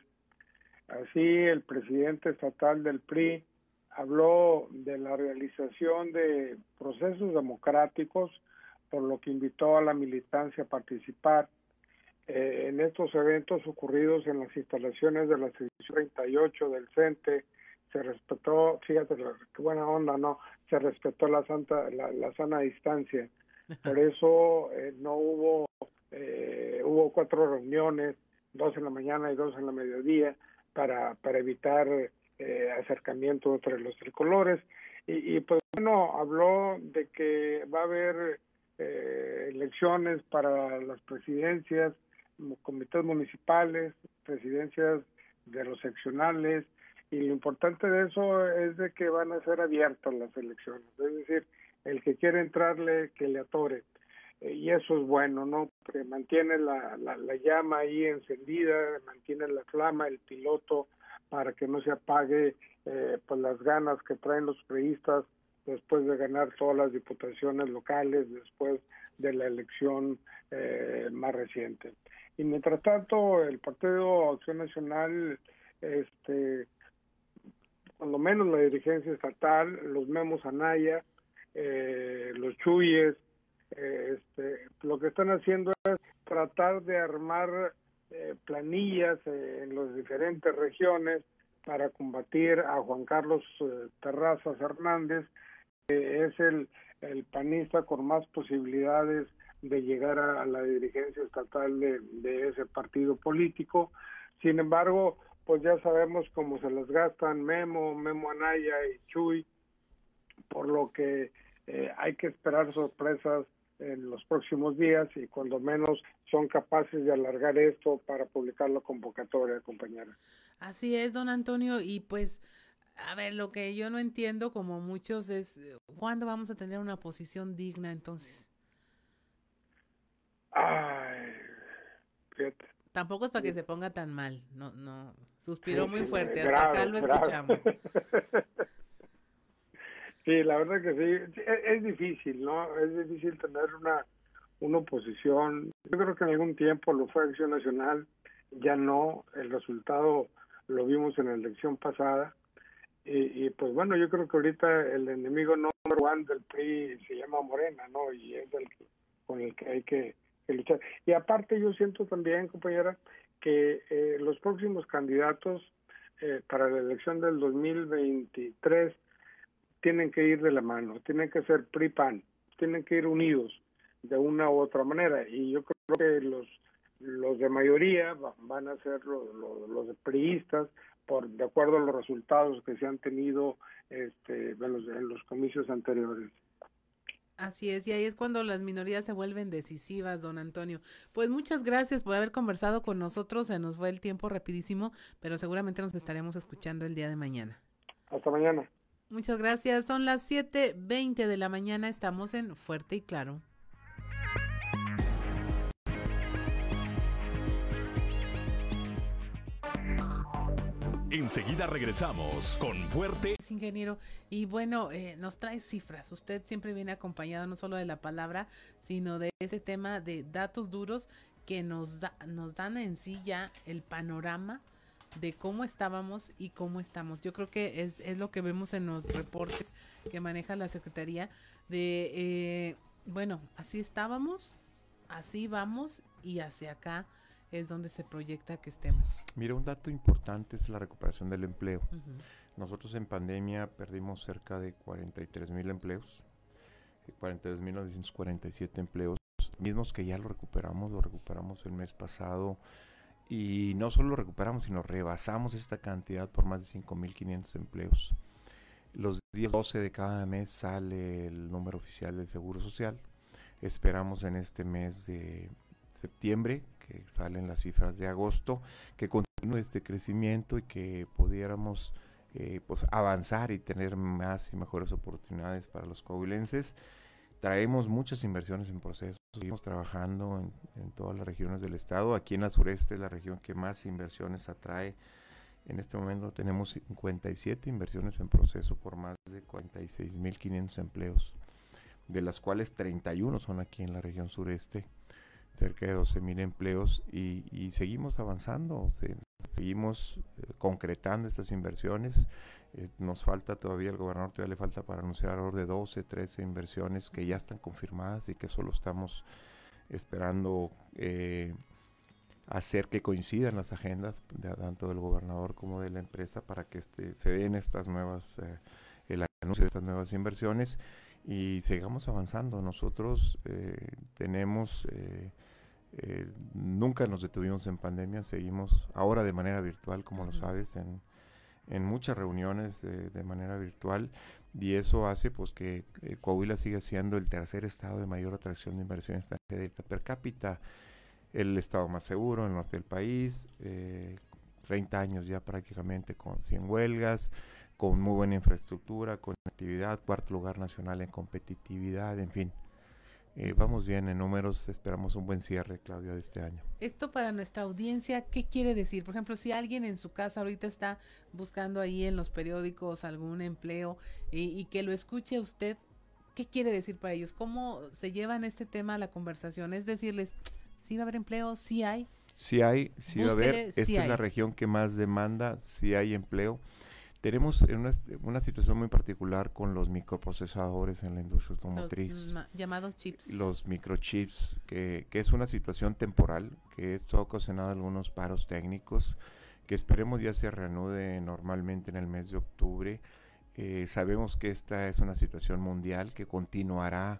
Así, el presidente estatal del PRI habló de la realización de procesos democráticos, por lo que invitó a la militancia a participar eh, en estos eventos ocurridos en las instalaciones de la sección 38 del CENTE. Se respetó, fíjate qué buena onda, ¿no? Se respetó la, santa, la sana distancia por eso eh, no hubo, eh, hubo cuatro reuniones, dos en la mañana y dos en la mediodía, para, para evitar eh, acercamiento entre los tricolores. Y, pues bueno, habló de que va a haber elecciones para las presidencias, comités municipales, presidencias de los seccionales, y lo importante de eso es de que van a ser abiertas las elecciones, es decir, el que quiere entrarle, que le atore. Eh, y eso es bueno, ¿no? Porque mantiene la, la, llama ahí encendida, mantiene la flama, el piloto, para que no se apague eh, pues las ganas que traen los periodistas después de ganar todas las diputaciones locales, después de la elección eh, más reciente. Y mientras tanto, el Partido Acción Nacional, este, cuando menos la dirigencia estatal, los memos Anaya, eh, los chuyes, eh, este, lo que están haciendo es tratar de armar eh, planillas en las diferentes regiones para combatir a Juan Carlos Terrazas Hernández, que es el, el panista con más posibilidades de llegar a, la dirigencia estatal de, de, ese partido político. Sin embargo, pues ya sabemos cómo se las gastan Memo, Memo Anaya y Chuy, por lo que eh, hay que esperar sorpresas en los próximos días y cuando menos son capaces de alargar esto para publicar la convocatoria, compañera. Así es, don Antonio, y pues, a ver, lo que yo no entiendo, como muchos, es cuándo vamos a tener una posición digna entonces. Ay, Tampoco es para que se ponga tan mal, no, no, suspiró muy fuerte, hasta acá lo escuchamos. <laughs> Sí, la verdad que sí, es, difícil, ¿no? Es difícil tener una, una oposición. Yo creo que en algún tiempo lo fue Acción Nacional, ya no, el resultado lo vimos en la elección pasada. Y, pues bueno, yo creo que ahorita el enemigo número uno del PRI se llama Morena, ¿no? Y es el con el que hay que, luchar. Y aparte yo siento también, compañera, que eh, los próximos candidatos eh, para la elección del 2023 tienen que ir de la mano, tienen que ser PRI-PAN, tienen que ir unidos de una u otra manera. Y yo creo que los los de mayoría van a ser los, los, priistas por de acuerdo a los resultados que se han tenido este, en, los, en los comicios anteriores. Así es, y ahí es cuando las minorías se vuelven decisivas, don Antonio. Pues muchas gracias por haber conversado con nosotros, se nos fue el tiempo rapidísimo, pero seguramente nos estaremos escuchando el día de mañana. Hasta mañana. Muchas gracias. Son las 7:20 de la mañana. Estamos en Fuerte y Claro. Enseguida regresamos con Fuerte. Ingeniero, y bueno, eh, nos trae cifras. Usted siempre viene acompañado no solo de la palabra, sino de ese tema de datos duros que nos, da, nos dan en sí ya el panorama de cómo estábamos y cómo estamos. Yo creo que es, es lo que vemos en los reportes que maneja la Secretaría de, eh, bueno, así estábamos, así vamos y hacia acá es donde se proyecta que estemos. Mira, un dato importante es la recuperación del empleo. Nosotros en pandemia perdimos cerca de 43 mil empleos, 42.947 empleos, mismos que ya lo recuperamos, lo recuperamos el mes pasado y no solo lo recuperamos, sino rebasamos esta cantidad por más de 5.500 empleos. Los días 12 de cada mes sale el número oficial del Seguro Social. Esperamos en este mes de septiembre, que salen las cifras de agosto, que continúe este crecimiento y que pudiéramos eh, pues avanzar y tener más y mejores oportunidades para los coahuilenses. Traemos muchas inversiones en proceso, seguimos trabajando en, todas las regiones del estado. Aquí en la sureste es la región que más inversiones atrae. En este momento tenemos 57 inversiones en proceso por más de 46.500 empleos, de las cuales 31 son aquí en la región sureste cerca de 12 mil empleos y, seguimos avanzando, seguimos eh, concretando estas inversiones. Eh, nos falta todavía, el gobernador todavía le falta para anunciar alrededor de 12, 13 inversiones que ya están confirmadas y que solo estamos esperando eh, hacer que coincidan las agendas tanto del gobernador como de la empresa para que este, se den estas nuevas, el anuncio de estas nuevas inversiones y sigamos avanzando. Nosotros tenemos eh, nunca nos detuvimos en pandemia, seguimos ahora de manera virtual, como lo sabes, en, en muchas reuniones de, manera virtual y eso hace pues que eh, Coahuila siga siendo el tercer estado de mayor atracción de inversión extranjera per cápita, el estado más seguro en el norte del país, 30 eh, años ya prácticamente con 100 huelgas, con muy buena infraestructura, con actividad, cuarto lugar nacional en competitividad, en fin, eh, vamos bien en números, esperamos un buen cierre, Claudia, de este año. Esto para nuestra audiencia, ¿qué quiere decir? Por ejemplo, si alguien en su casa ahorita está buscando ahí en los periódicos algún empleo y, que lo escuche usted, ¿qué quiere decir para ellos? ¿Cómo se llevan este tema a la conversación? Es decirles, ¿sí va a haber empleo? ¿Sí hay? Sí hay, sí va a haber. Esta es la región que más demanda, sí hay empleo. Tenemos una, una, situación muy particular con los microprocesadores en la industria automotriz. Los llamados chips. Los microchips, que, que es una situación temporal, que esto ha ocasionado algunos paros técnicos, que esperemos ya se reanude normalmente en el mes de octubre. Eh, sabemos que esta es una situación mundial que continuará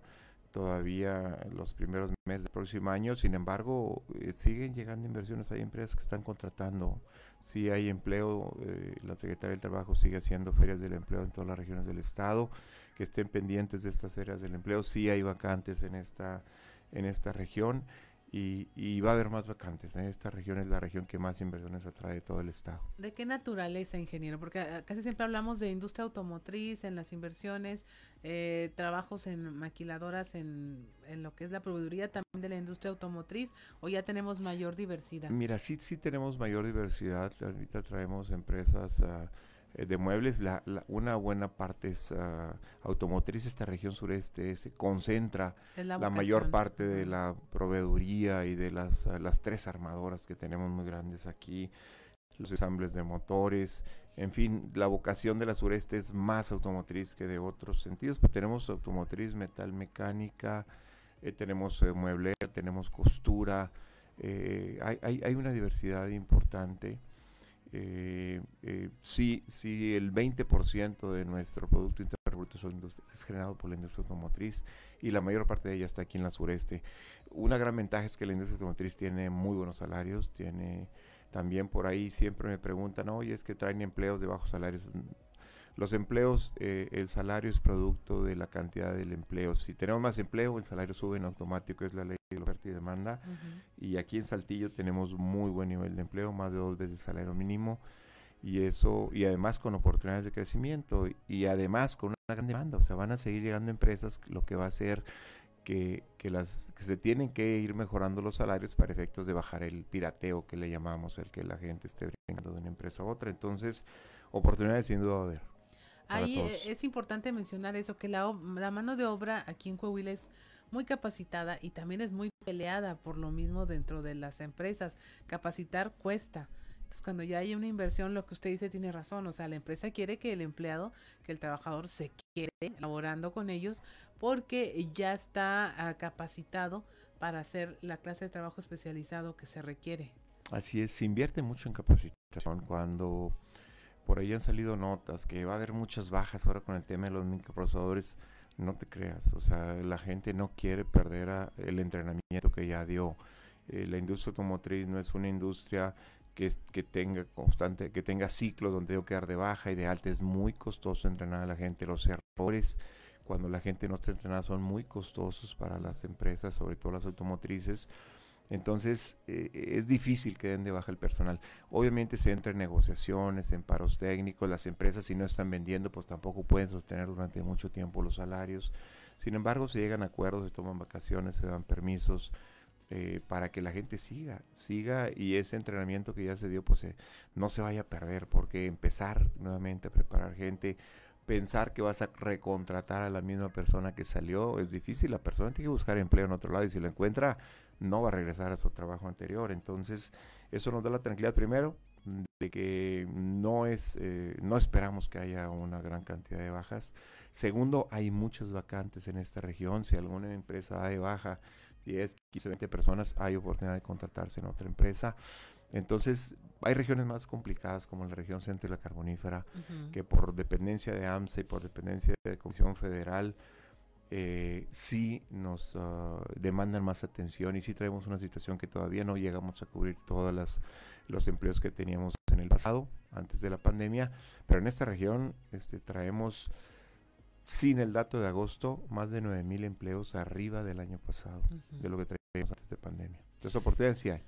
todavía los primeros meses del próximo año. Sin embargo, eh, siguen llegando inversiones. Hay empresas que están contratando. Sí hay empleo. Eh, la Secretaría del Trabajo sigue haciendo ferias del empleo en todas las regiones del Estado. Que estén pendientes de estas ferias del empleo. Sí hay vacantes en esta, en esta región y, va a haber más vacantes. ¿eh? Esta región es la región que más inversiones atrae de todo el estado. ¿De qué naturaleza, ingeniero? Porque ah, casi siempre hablamos de industria automotriz, en las inversiones, eh, trabajos en maquiladoras, en, en, lo que es la proveeduría también de la industria automotriz, o ya tenemos mayor diversidad. Mira, sí, sí tenemos mayor diversidad. Ahorita traemos empresas... Uh, de muebles, la, una buena parte es uh, automotriz, esta región sureste se concentra la, mayor parte de la proveeduría y de las, uh, las tres armadoras que tenemos muy grandes aquí, los ensambles de motores, en fin, la vocación de la sureste es más automotriz que de otros sentidos, pero tenemos automotriz, metal mecánica, eh, tenemos eh, mueble, tenemos costura, eh, hay, hay, hay, una diversidad importante eh, eh, sí, el 20% de nuestro Producto Interno Bruto es generado por la industria automotriz y la mayor parte de ella está aquí en la sureste. Una gran ventaja es que la industria automotriz tiene muy buenos salarios, tiene también por ahí siempre me preguntan, oye, es que traen empleos de bajos salarios. Los empleos, eh, el salario es producto de la cantidad del empleo. Si tenemos más empleo, el salario sube en automático, es la ley de oferta y demanda. Y aquí en Saltillo tenemos muy buen nivel de empleo, más de dos veces el salario mínimo. Y eso, y además con oportunidades de crecimiento, y además con una gran demanda. O sea, van a seguir llegando empresas, lo que va a hacer que, que, las, que se tienen que ir mejorando los salarios para efectos de bajar el pirateo que le llamamos, el que la gente esté brincando de una empresa a otra. Entonces, oportunidades sin duda va a haber. Ahí eh, es importante mencionar eso, que la, la mano de obra aquí en Coahuila es muy capacitada y también es muy peleada por lo mismo dentro de las empresas. Capacitar cuesta. Entonces, cuando ya hay una inversión, lo que usted dice tiene razón. O sea, la empresa quiere que el empleado, que el trabajador se quede laborando con ellos porque ya está ah, capacitado para hacer la clase de trabajo especializado que se requiere. Así es, se invierte mucho en capacitación. Cuando por ahí han salido notas que va a haber muchas bajas ahora con el tema de los microprocesadores. No te creas, o sea, la gente no quiere perder el entrenamiento que ya dio. Eh, la industria automotriz no es una industria que, tenga constante, que tenga ciclos donde tengo que dar de baja y de alta. Es muy costoso entrenar a la gente. Los errores cuando la gente no está entrenada son muy costosos para las empresas, sobre todo las automotrices. Entonces eh, es difícil que den de baja el personal. Obviamente se entra en negociaciones, en paros técnicos, las empresas si no están vendiendo pues tampoco pueden sostener durante mucho tiempo los salarios. Sin embargo se llegan a acuerdos, se toman vacaciones, se dan permisos eh, para que la gente siga, siga y ese entrenamiento que ya se dio pues no se vaya a perder porque empezar nuevamente a preparar gente pensar que vas a recontratar a la misma persona que salió es difícil. La persona tiene que buscar empleo en otro lado y si lo encuentra, no va a regresar a su trabajo anterior. Entonces, eso nos da la tranquilidad primero de que no es eh, no esperamos que haya una gran cantidad de bajas. Segundo, hay muchas vacantes en esta región. Si alguna empresa da de baja 10, 15, 20 personas, hay oportunidad de contratarse en otra empresa. Entonces, hay regiones más complicadas como la región centro y la carbonífera, que por dependencia de AMSA y por dependencia de Comisión Federal, eh, sí nos ah, demandan más atención y sí traemos una situación que todavía no llegamos a cubrir todos los empleos que teníamos en el pasado, antes de la pandemia, pero en esta región este, traemos, sin el dato de agosto, más de 9 mil empleos arriba del año pasado, de lo que traíamos antes de pandemia. Entonces, oportunidades sí hay.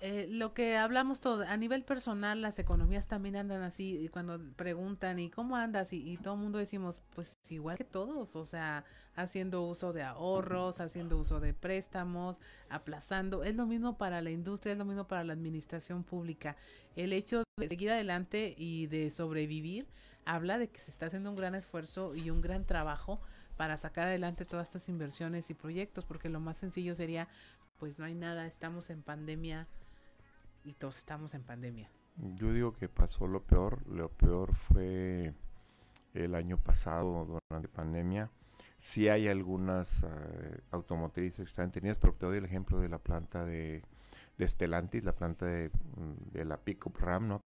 Eh, lo que hablamos todo, a nivel personal, las economías también andan así, y cuando preguntan, ¿y cómo andas? Y, y todo el mundo decimos, pues igual que todos, o sea, haciendo uso de ahorros, haciendo uso de préstamos, aplazando, es lo mismo para la industria, es lo mismo para la administración pública. El hecho de seguir adelante y de sobrevivir habla de que se está haciendo un gran esfuerzo y un gran trabajo para sacar adelante todas estas inversiones y proyectos, porque lo más sencillo sería pues no hay nada, estamos en pandemia y todos estamos en pandemia. Yo digo que pasó lo peor, lo peor fue el año pasado durante pandemia. Sí hay algunas eh, automotrices que están tenidas, pero te doy el ejemplo de la planta de, de Stellantis, la planta de, mm, de la Pickup Ram, ¿no?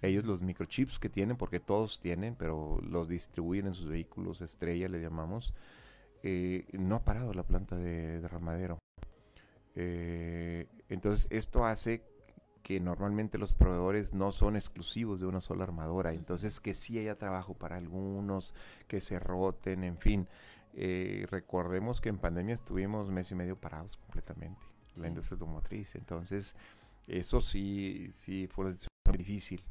Ellos los microchips que tienen, porque todos tienen, pero los distribuyen en sus vehículos estrella, le llamamos, eh, no ha parado la planta de derramadero. Eh, entonces esto hace que normalmente los proveedores no son exclusivos de una sola armadora, entonces que sí haya trabajo para algunos, que se roten, en fin. Eh, recordemos que en pandemia estuvimos mes y medio parados completamente, la industria automotriz, entonces eso sí, sí fue difícil.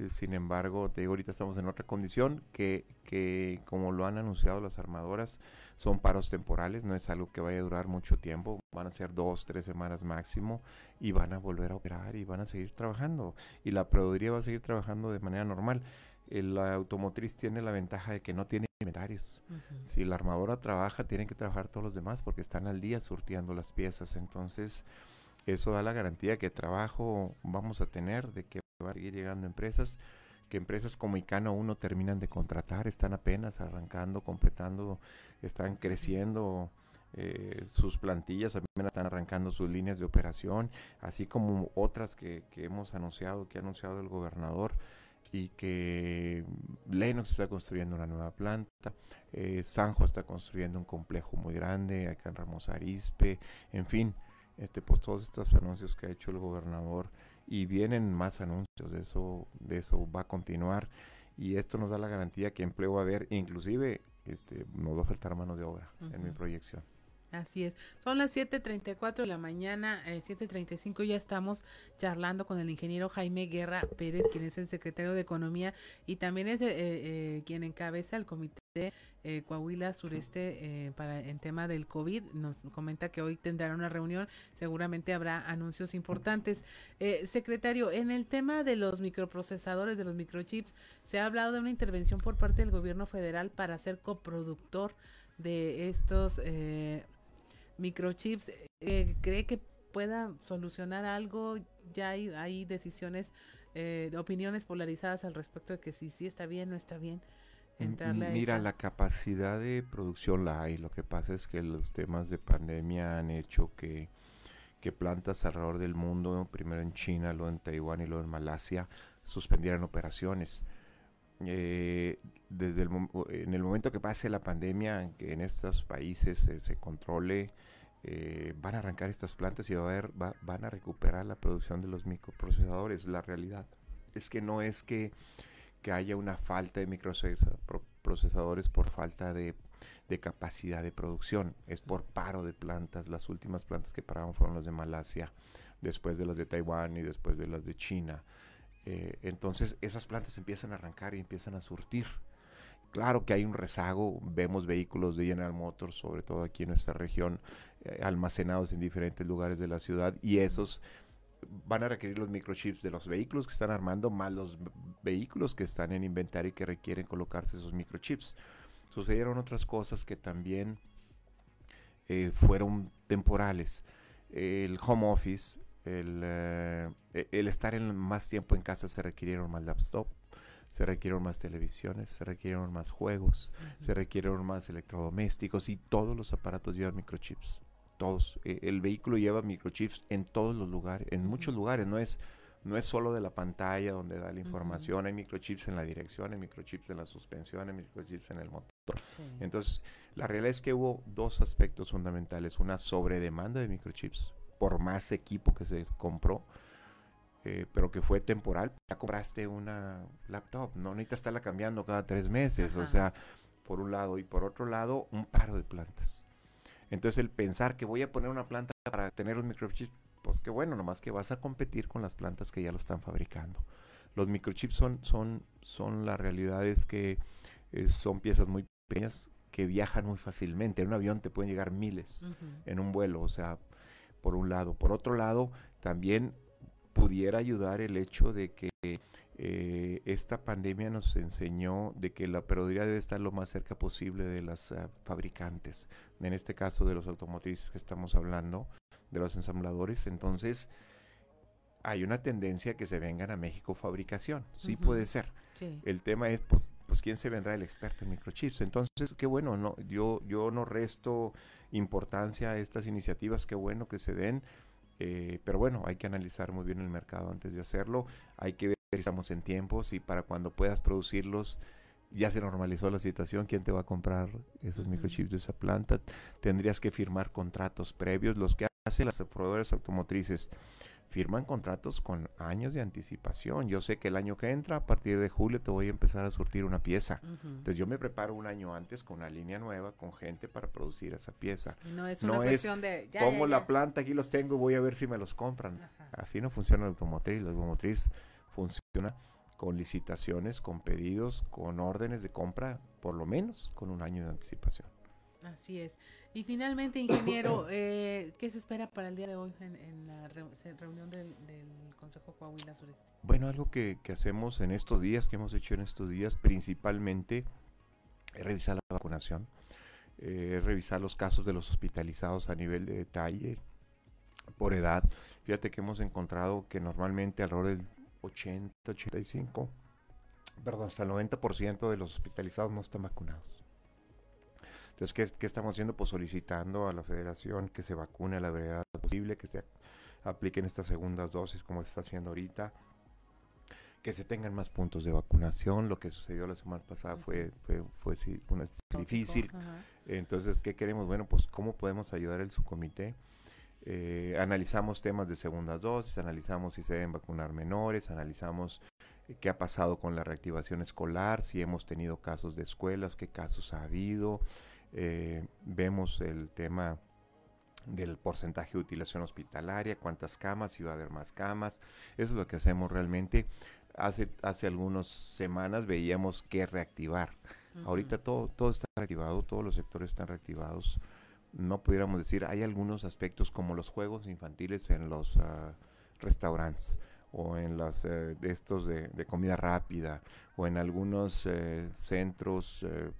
Eh, sin embargo, te digo, ahorita estamos en otra condición que, que, como lo han anunciado las armadoras, son paros temporales, no es algo que vaya a durar mucho tiempo, van a ser dos, tres semanas máximo y van a volver a operar y van a seguir trabajando. Y la proveeduría va a seguir trabajando de manera normal. la automotriz tiene la ventaja de que no tiene inventarios. Si la armadora trabaja, tienen que trabajar todos los demás porque están al día surtiendo las piezas. Entonces, eso da la garantía que trabajo vamos a tener, de que va a seguir llegando empresas, que empresas como Icano 1 terminan de contratar, están apenas arrancando, completando, están creciendo eh, sus plantillas, apenas están arrancando sus líneas de operación, así como otras que, hemos anunciado, que ha anunciado el gobernador y que Lennox está construyendo una nueva planta, eh, Sanjo está construyendo un complejo muy grande, acá en Ramos Arispe, en fin, este, pues todos estos anuncios que ha hecho el gobernador y vienen más anuncios, de eso, de eso va a continuar y esto nos da la garantía que empleo va a haber, inclusive este, nos va a faltar mano de obra en mi proyección. Así es. Son las 7.34 de la mañana, eh, 7.35 ya estamos charlando con el ingeniero Jaime Guerra Pérez, quien es el secretario de Economía y también es eh, eh, quien encabeza el comité eh, Coahuila Sureste eh, para en tema del COVID. Nos comenta que hoy tendrán una reunión, seguramente habrá anuncios importantes. Eh, secretario, en el tema de los microprocesadores, de los microchips, se ha hablado de una intervención por parte del gobierno federal para ser coproductor de estos eh, microchips. Eh, ¿Cree que pueda solucionar algo? Ya hay, hay decisiones, eh, opiniones polarizadas al respecto de que si sí está bien, no está bien. Entrarle Mira, la capacidad de producción la hay. Lo que pasa es que los temas de pandemia han hecho que, que plantas alrededor del mundo, primero en China, luego en Taiwán y luego en Malasia, suspendieran operaciones. Eh, desde el, en el momento que pase la pandemia, que en estos países se controle, eh, van a arrancar estas plantas y va a haber, van a recuperar la producción de los microprocesadores. La realidad es que no es que, que haya una falta de microprocesadores por falta de, de, capacidad de producción, es por paro de plantas. Las últimas plantas que pararon fueron las de Malasia, después de las de Taiwán y después de las de China. Eh, entonces esas plantas empiezan a arrancar y empiezan a surtir. Claro que hay un rezago, vemos vehículos de General Motors, sobre todo aquí en nuestra región, eh, almacenados en diferentes lugares de la ciudad y esos van a requerir los microchips de los vehículos que están armando, más los vehículos que están en inventario y que requieren colocarse esos microchips. Sucedieron otras cosas que también eh, fueron temporales. El home office, el, eh, e-, el estar en más tiempo en casa se requirieron más laptops se requirieron más televisiones, se requirieron más juegos, se requirieron más electrodomésticos y todos los aparatos llevan microchips. Todos. Eh, el vehículo lleva microchips en todos los lugares, en muchos lugares. No es, no es solo de la pantalla donde da la información, hay microchips en la dirección, hay microchips en la suspensión, hay microchips en el motor. Entonces, la realidad es que hubo dos aspectos fundamentales. Una sobredemanda de microchips por más equipo que se compró eh, pero que fue temporal, ya compraste una laptop, no necesitas estarla cambiando cada tres meses, o sea, por un lado, y por otro lado, un paro de plantas. Entonces el pensar que voy a poner una planta para tener los microchips, pues qué bueno, nomás que vas a competir con las plantas que ya lo están fabricando. Los microchips son, son, son la realidad es que eh, son piezas muy pequeñas que viajan muy fácilmente. En un avión te pueden llegar miles en un vuelo, o sea, por un lado. Por otro lado, también pudiera ayudar el hecho de que eh, esta pandemia nos enseñó de que la perodiría debe estar lo más cerca posible de las ah, fabricantes, en este caso de los automotrices que estamos hablando, de los ensambladores, entonces hay una tendencia que se vengan a México fabricación, sí puede ser. El tema es, pues, pues, ¿quién se vendrá el experto en microchips? Entonces, qué bueno, no, yo, yo no resto importancia a estas iniciativas, qué bueno que se den, eh, pero bueno, hay que analizar muy bien el mercado antes de hacerlo. Hay que ver si estamos en tiempos y para cuando puedas producirlos ya se normalizó la situación, ¿quién te va a comprar esos microchips de esa planta? Tendrías que firmar contratos previos, los que hacen las proveedores automotrices firman contratos con años de anticipación. Yo sé que el año que entra, a partir de julio, te voy a empezar a surtir una pieza. Entonces yo me preparo un año antes con una línea nueva, con gente para producir esa pieza. no es una cuestión de... Ya, pongo la planta, aquí los tengo y voy a ver si me los compran. Así no funciona el automotriz. La automotriz funciona con licitaciones, con pedidos, con órdenes de compra, por lo menos con un año de anticipación. Así es. Y finalmente, ingeniero, <coughs> eh, ¿qué se espera para el día de hoy en, la reunión del, Consejo Coahuila Sureste? Bueno, algo que, hacemos en estos días, que hemos hecho en estos días, principalmente es revisar la vacunación, eh, es revisar los casos de los hospitalizados a nivel de detalle, por edad. Fíjate que hemos encontrado que normalmente alrededor del 80, 85, perdón, hasta el 90% de los hospitalizados no están vacunados. Entonces, ¿qué, estamos haciendo? Pues solicitando a la federación que se vacune a la brevedad posible, que se apliquen estas segundas dosis como se está haciendo ahorita, que se tengan más puntos de vacunación. Lo que sucedió la semana pasada fue, fue, fue una, difícil. Entonces, ¿qué queremos? Bueno, pues cómo podemos ayudar el subcomité. Eh, analizamos temas de segundas dosis, analizamos si se deben vacunar menores, analizamos eh, qué ha pasado con la reactivación escolar, si hemos tenido casos de escuelas, qué casos ha habido, eh, vemos el tema del porcentaje de utilización hospitalaria, cuántas camas, si va a haber más camas. Eso es lo que hacemos realmente. Hace, hace algunas semanas veíamos que reactivar. Ahorita todo, todo está reactivado, todos los sectores están reactivados. No pudiéramos decir, hay algunos aspectos como los juegos infantiles en los uh, restaurantes o en las eh, de estos de, comida rápida o en algunos eh, centros eh,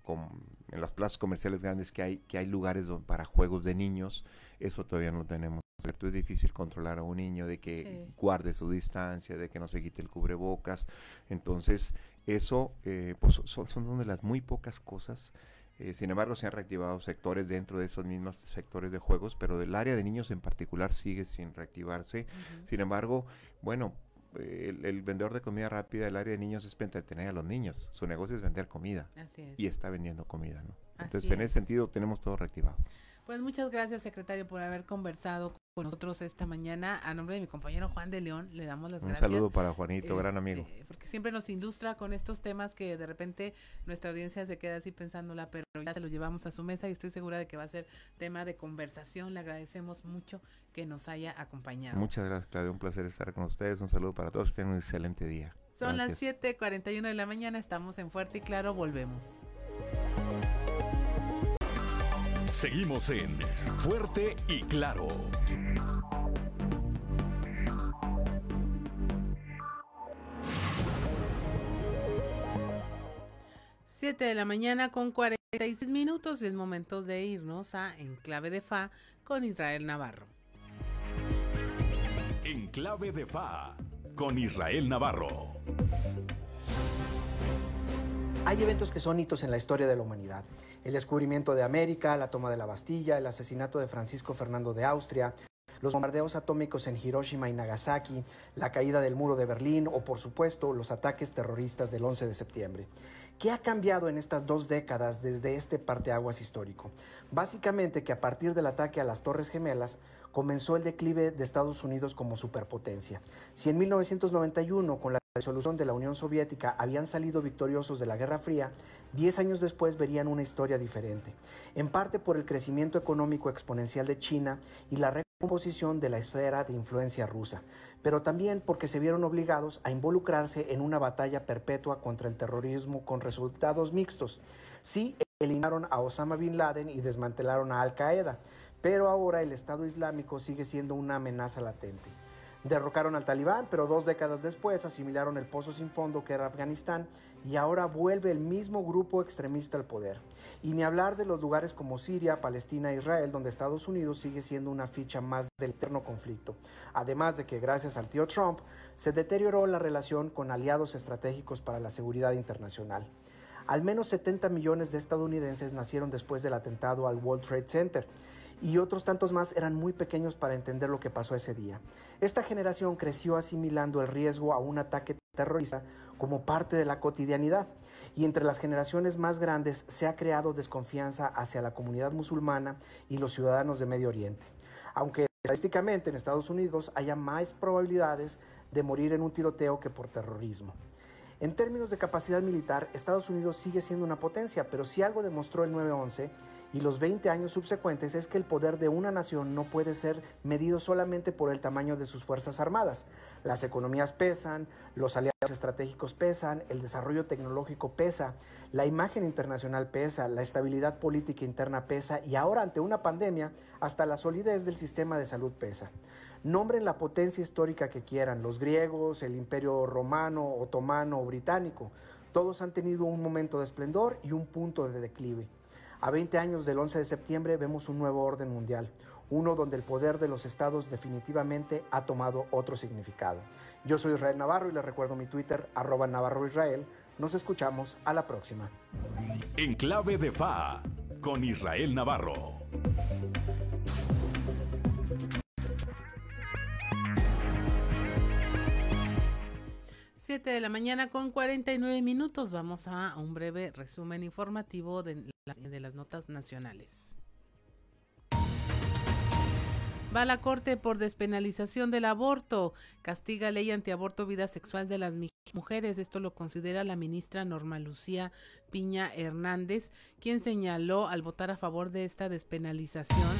en las plazas comerciales grandes que hay que hay lugares para juegos de niños eso todavía no tenemos ¿cierto? es difícil controlar a un niño de que guarde su distancia de que no se quite el cubrebocas entonces eso pues son, son de las muy pocas cosas sin embargo, se han reactivado sectores dentro de esos mismos sectores de juegos, pero del área de niños en particular sigue sin reactivarse. Sin embargo, bueno, el, vendedor de comida rápida del área de niños es para entretener a los niños. Su negocio es vender comida. Y está vendiendo comida, ¿no? Entonces, en ese sentido, tenemos todo reactivado. Pues muchas gracias, secretario, por haber conversado con nosotros esta mañana. A nombre de mi compañero Juan de León, le damos las gracias. Un saludo para Juanito, gran amigo. Este, porque siempre nos ilustra con estos temas que de repente nuestra audiencia se queda así pensándola, pero ya se lo llevamos a su mesa y estoy segura de que va a ser tema de conversación. Le agradecemos mucho que nos haya acompañado. Muchas gracias, Claudio. Un placer estar con ustedes. Un saludo para todos. Tengan un excelente día. Son las 7:41 de la mañana. Estamos en Fuerte y Claro. Volvemos. Seguimos en Fuerte y Claro. Siete de la mañana con 46 minutos y es momento de irnos a Enclave de Fa con Israel Navarro. Enclave de Fa con Israel Navarro. Hay eventos que son hitos en la historia de la humanidad. El descubrimiento de América, la toma de la Bastilla, el asesinato de Francisco Fernando de Austria, los bombardeos atómicos en Hiroshima y Nagasaki, la caída del muro de Berlín o, por supuesto, los ataques terroristas del 11 de septiembre. ¿Qué ha cambiado en estas dos décadas desde este parteaguas histórico? Básicamente que a partir del ataque a las Torres Gemelas comenzó el declive de Estados Unidos como superpotencia. Si en 1991, con la disolución de la Unión Soviética, habían salido victoriosos de la Guerra Fría, diez años después verían una historia diferente, en parte por el crecimiento económico exponencial de China y la recomposición de la esfera de influencia rusa, pero también porque se vieron obligados a involucrarse en una batalla perpetua contra el terrorismo con resultados mixtos. Sí, eliminaron a Osama Bin Laden y desmantelaron a Al Qaeda, pero ahora el Estado Islámico sigue siendo una amenaza latente. Derrocaron al talibán, pero dos décadas después asimilaron el pozo sin fondo que era Afganistán y ahora vuelve el mismo grupo extremista al poder. Y ni hablar de los lugares como Siria, Palestina e Israel, donde Estados Unidos sigue siendo una ficha más del eterno conflicto. Además de que gracias al tío Trump se deterioró la relación con aliados estratégicos para la seguridad internacional. Al menos 70 millones de estadounidenses nacieron después del atentado al World Trade Center y otros tantos más eran muy pequeños para entender lo que pasó ese día. Esta generación creció asimilando el riesgo a un ataque terrorista como parte de la cotidianidad y entre las generaciones más grandes se ha creado desconfianza hacia la comunidad musulmana y los ciudadanos de Medio Oriente. Aunque estadísticamente en Estados Unidos haya más probabilidades de morir en un tiroteo que por terrorismo. En términos de capacidad militar, Estados Unidos sigue siendo una potencia, pero si algo demostró el 9-11 y los 20 años subsecuentes es que el poder de una nación no puede ser medido solamente por el tamaño de sus fuerzas armadas. Las economías pesan, los aliados estratégicos pesan, el desarrollo tecnológico pesa, la imagen internacional pesa, la estabilidad política interna pesa y ahora ante una pandemia hasta la solidez del sistema de salud pesa. Nombren la potencia histórica que quieran, los griegos, el imperio romano, otomano o británico. Todos han tenido un momento de esplendor y un punto de declive. A 20 años del 11 de septiembre vemos un nuevo orden mundial, uno donde el poder de los estados definitivamente ha tomado otro significado. Yo soy Israel Navarro y les recuerdo mi Twitter, arroba Navarro Israel. Nos escuchamos a la próxima. En clave de FA, con Israel Navarro. 7 de la mañana con 49 minutos. Vamos a un breve resumen informativo de, de las notas nacionales. Va a la Corte por despenalización del aborto. Castiga ley antiaborto vida sexual de las mujeres. Esto lo considera la ministra Norma Lucía Piña Hernández, quien señaló al votar a favor de esta despenalización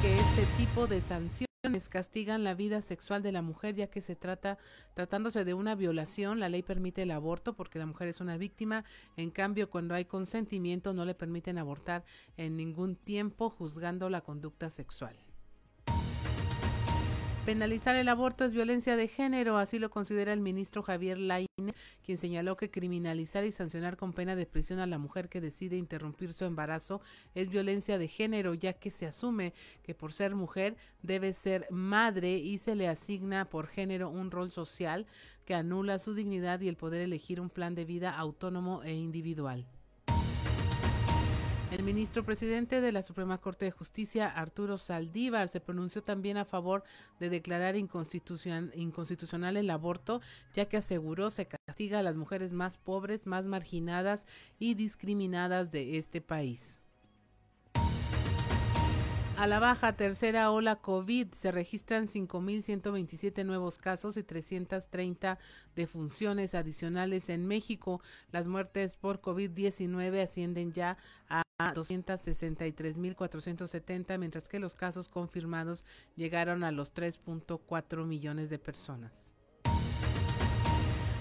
que este tipo de sanción castigan la vida sexual de la mujer ya que se trata tratándose de una violación la ley permite el aborto porque la mujer es una víctima. En cambio cuando hay consentimiento no le permiten abortar en ningún tiempo juzgando la conducta sexual Penalizar el aborto es violencia de género, así lo considera el ministro Javier Lainez, quien señaló que criminalizar y sancionar con pena de prisión a la mujer que decide interrumpir su embarazo es violencia de género, ya que se asume que por ser mujer debe ser madre y se le asigna por género un rol social que anula su dignidad y el poder elegir un plan de vida autónomo e individual. El ministro presidente de la Suprema Corte de Justicia, Arturo Saldívar, se pronunció también a favor de declarar inconstitucional el aborto, ya que aseguró se castiga a las mujeres más pobres, más marginadas y discriminadas de este país. A la baja tercera ola COVID se registran 5.127 nuevos casos y 330 defunciones adicionales en México. Las muertes por COVID-19 ascienden ya a 263.470, mientras que los casos confirmados llegaron a los 3.4 millones de personas.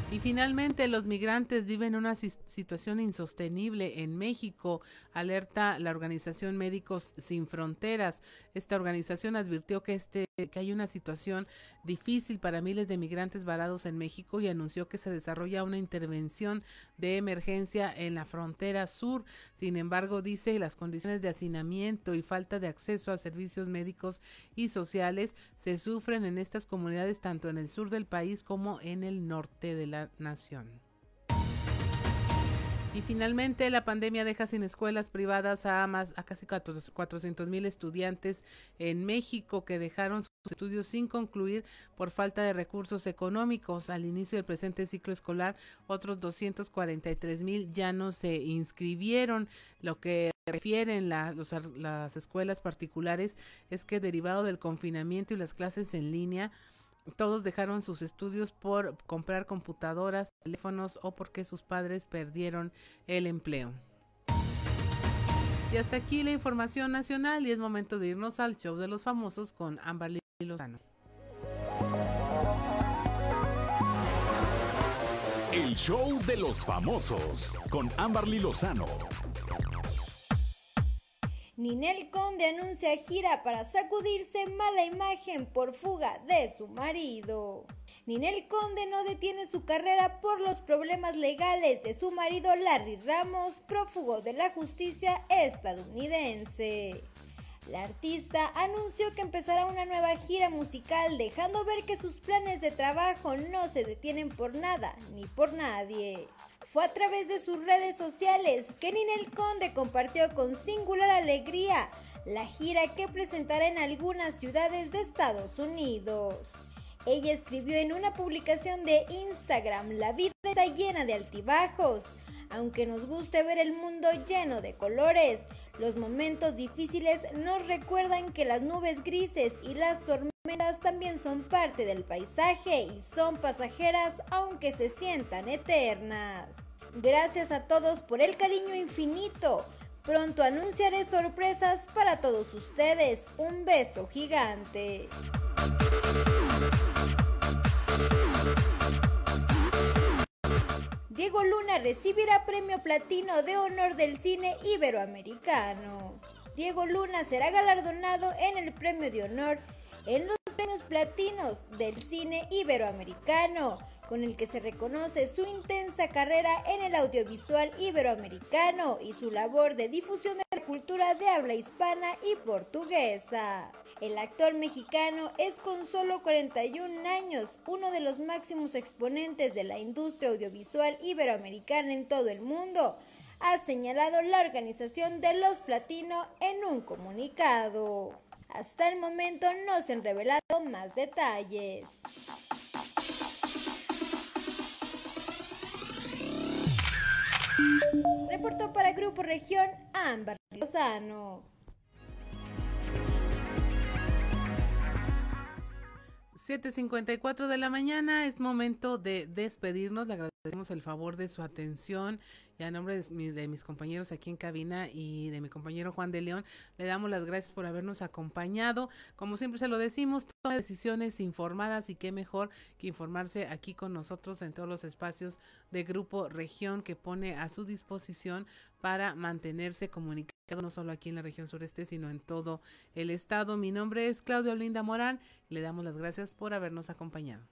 Y finalmente, los migrantes viven una situación insostenible en México, alerta la organización Médicos Sin Fronteras. Esta organización advirtió que, este, que hay una situación difícil para miles de migrantes varados en México y anunció que se desarrolla una intervención de emergencia en la frontera sur. Sin embargo, dice las condiciones de hacinamiento y falta de acceso a servicios médicos y sociales se sufren en estas comunidades tanto en el sur del país como en el norte de la nación. Y finalmente, la pandemia deja sin escuelas privadas a más a casi 400 mil estudiantes en México que dejaron sus estudios sin concluir por falta de recursos económicos. Al inicio del presente ciclo escolar, otros 243 mil ya no se inscribieron. Lo que refieren las escuelas particulares es que derivado del confinamiento y las clases en línea, todos dejaron sus estudios por comprar computadoras, teléfonos o porque sus padres perdieron el empleo. Y hasta aquí la información nacional y es momento de irnos al show de los famosos con Amberly Lozano. El show de los famosos con Amberly Lozano. Ninel Conde anuncia gira para sacudirse mala imagen por fuga de su marido. Ninel Conde no detiene su carrera por los problemas legales de su marido Larry Ramos, prófugo de la justicia estadounidense. La artista anunció que empezará una nueva gira musical dejando ver que sus planes de trabajo no se detienen por nada ni por nadie. Fue a través de sus redes sociales que Ninel Conde compartió con singular alegría la gira que presentará en algunas ciudades de Estados Unidos. Ella escribió en una publicación de Instagram, la vida está llena de altibajos. Aunque nos guste ver el mundo lleno de colores, los momentos difíciles nos recuerdan que las nubes grises y las tormentas también son parte del paisaje y son pasajeras aunque se sientan eternas. Gracias a todos por el cariño infinito. Pronto anunciaré sorpresas para todos ustedes. Un beso gigante. Diego Luna recibirá premio platino de honor del cine iberoamericano. Diego Luna será galardonado en el premio de honor en los premios platinos del cine iberoamericano con el que se reconoce su intensa carrera en el audiovisual iberoamericano y su labor de difusión de la cultura de habla hispana y portuguesa. El actor mexicano es con solo 41 años uno de los máximos exponentes de la industria audiovisual iberoamericana en todo el mundo, ha señalado la organización de los Platino en un comunicado. Hasta el momento no se han revelado más detalles. Reportó para Grupo Región Ámbar Lozano. 7.54 de la mañana es momento de despedirnos. Agradecemos el favor de su atención y a nombre de, mis compañeros aquí en cabina y de mi compañero Juan de León, le damos las gracias por habernos acompañado. Como siempre se lo decimos, todas decisiones informadas y qué mejor que informarse aquí con nosotros en todos los espacios de Grupo Región que pone a su disposición para mantenerse comunicado no solo aquí en la región sureste, sino en todo el estado. Mi nombre es Claudia Olinda Morán y le damos las gracias por habernos acompañado.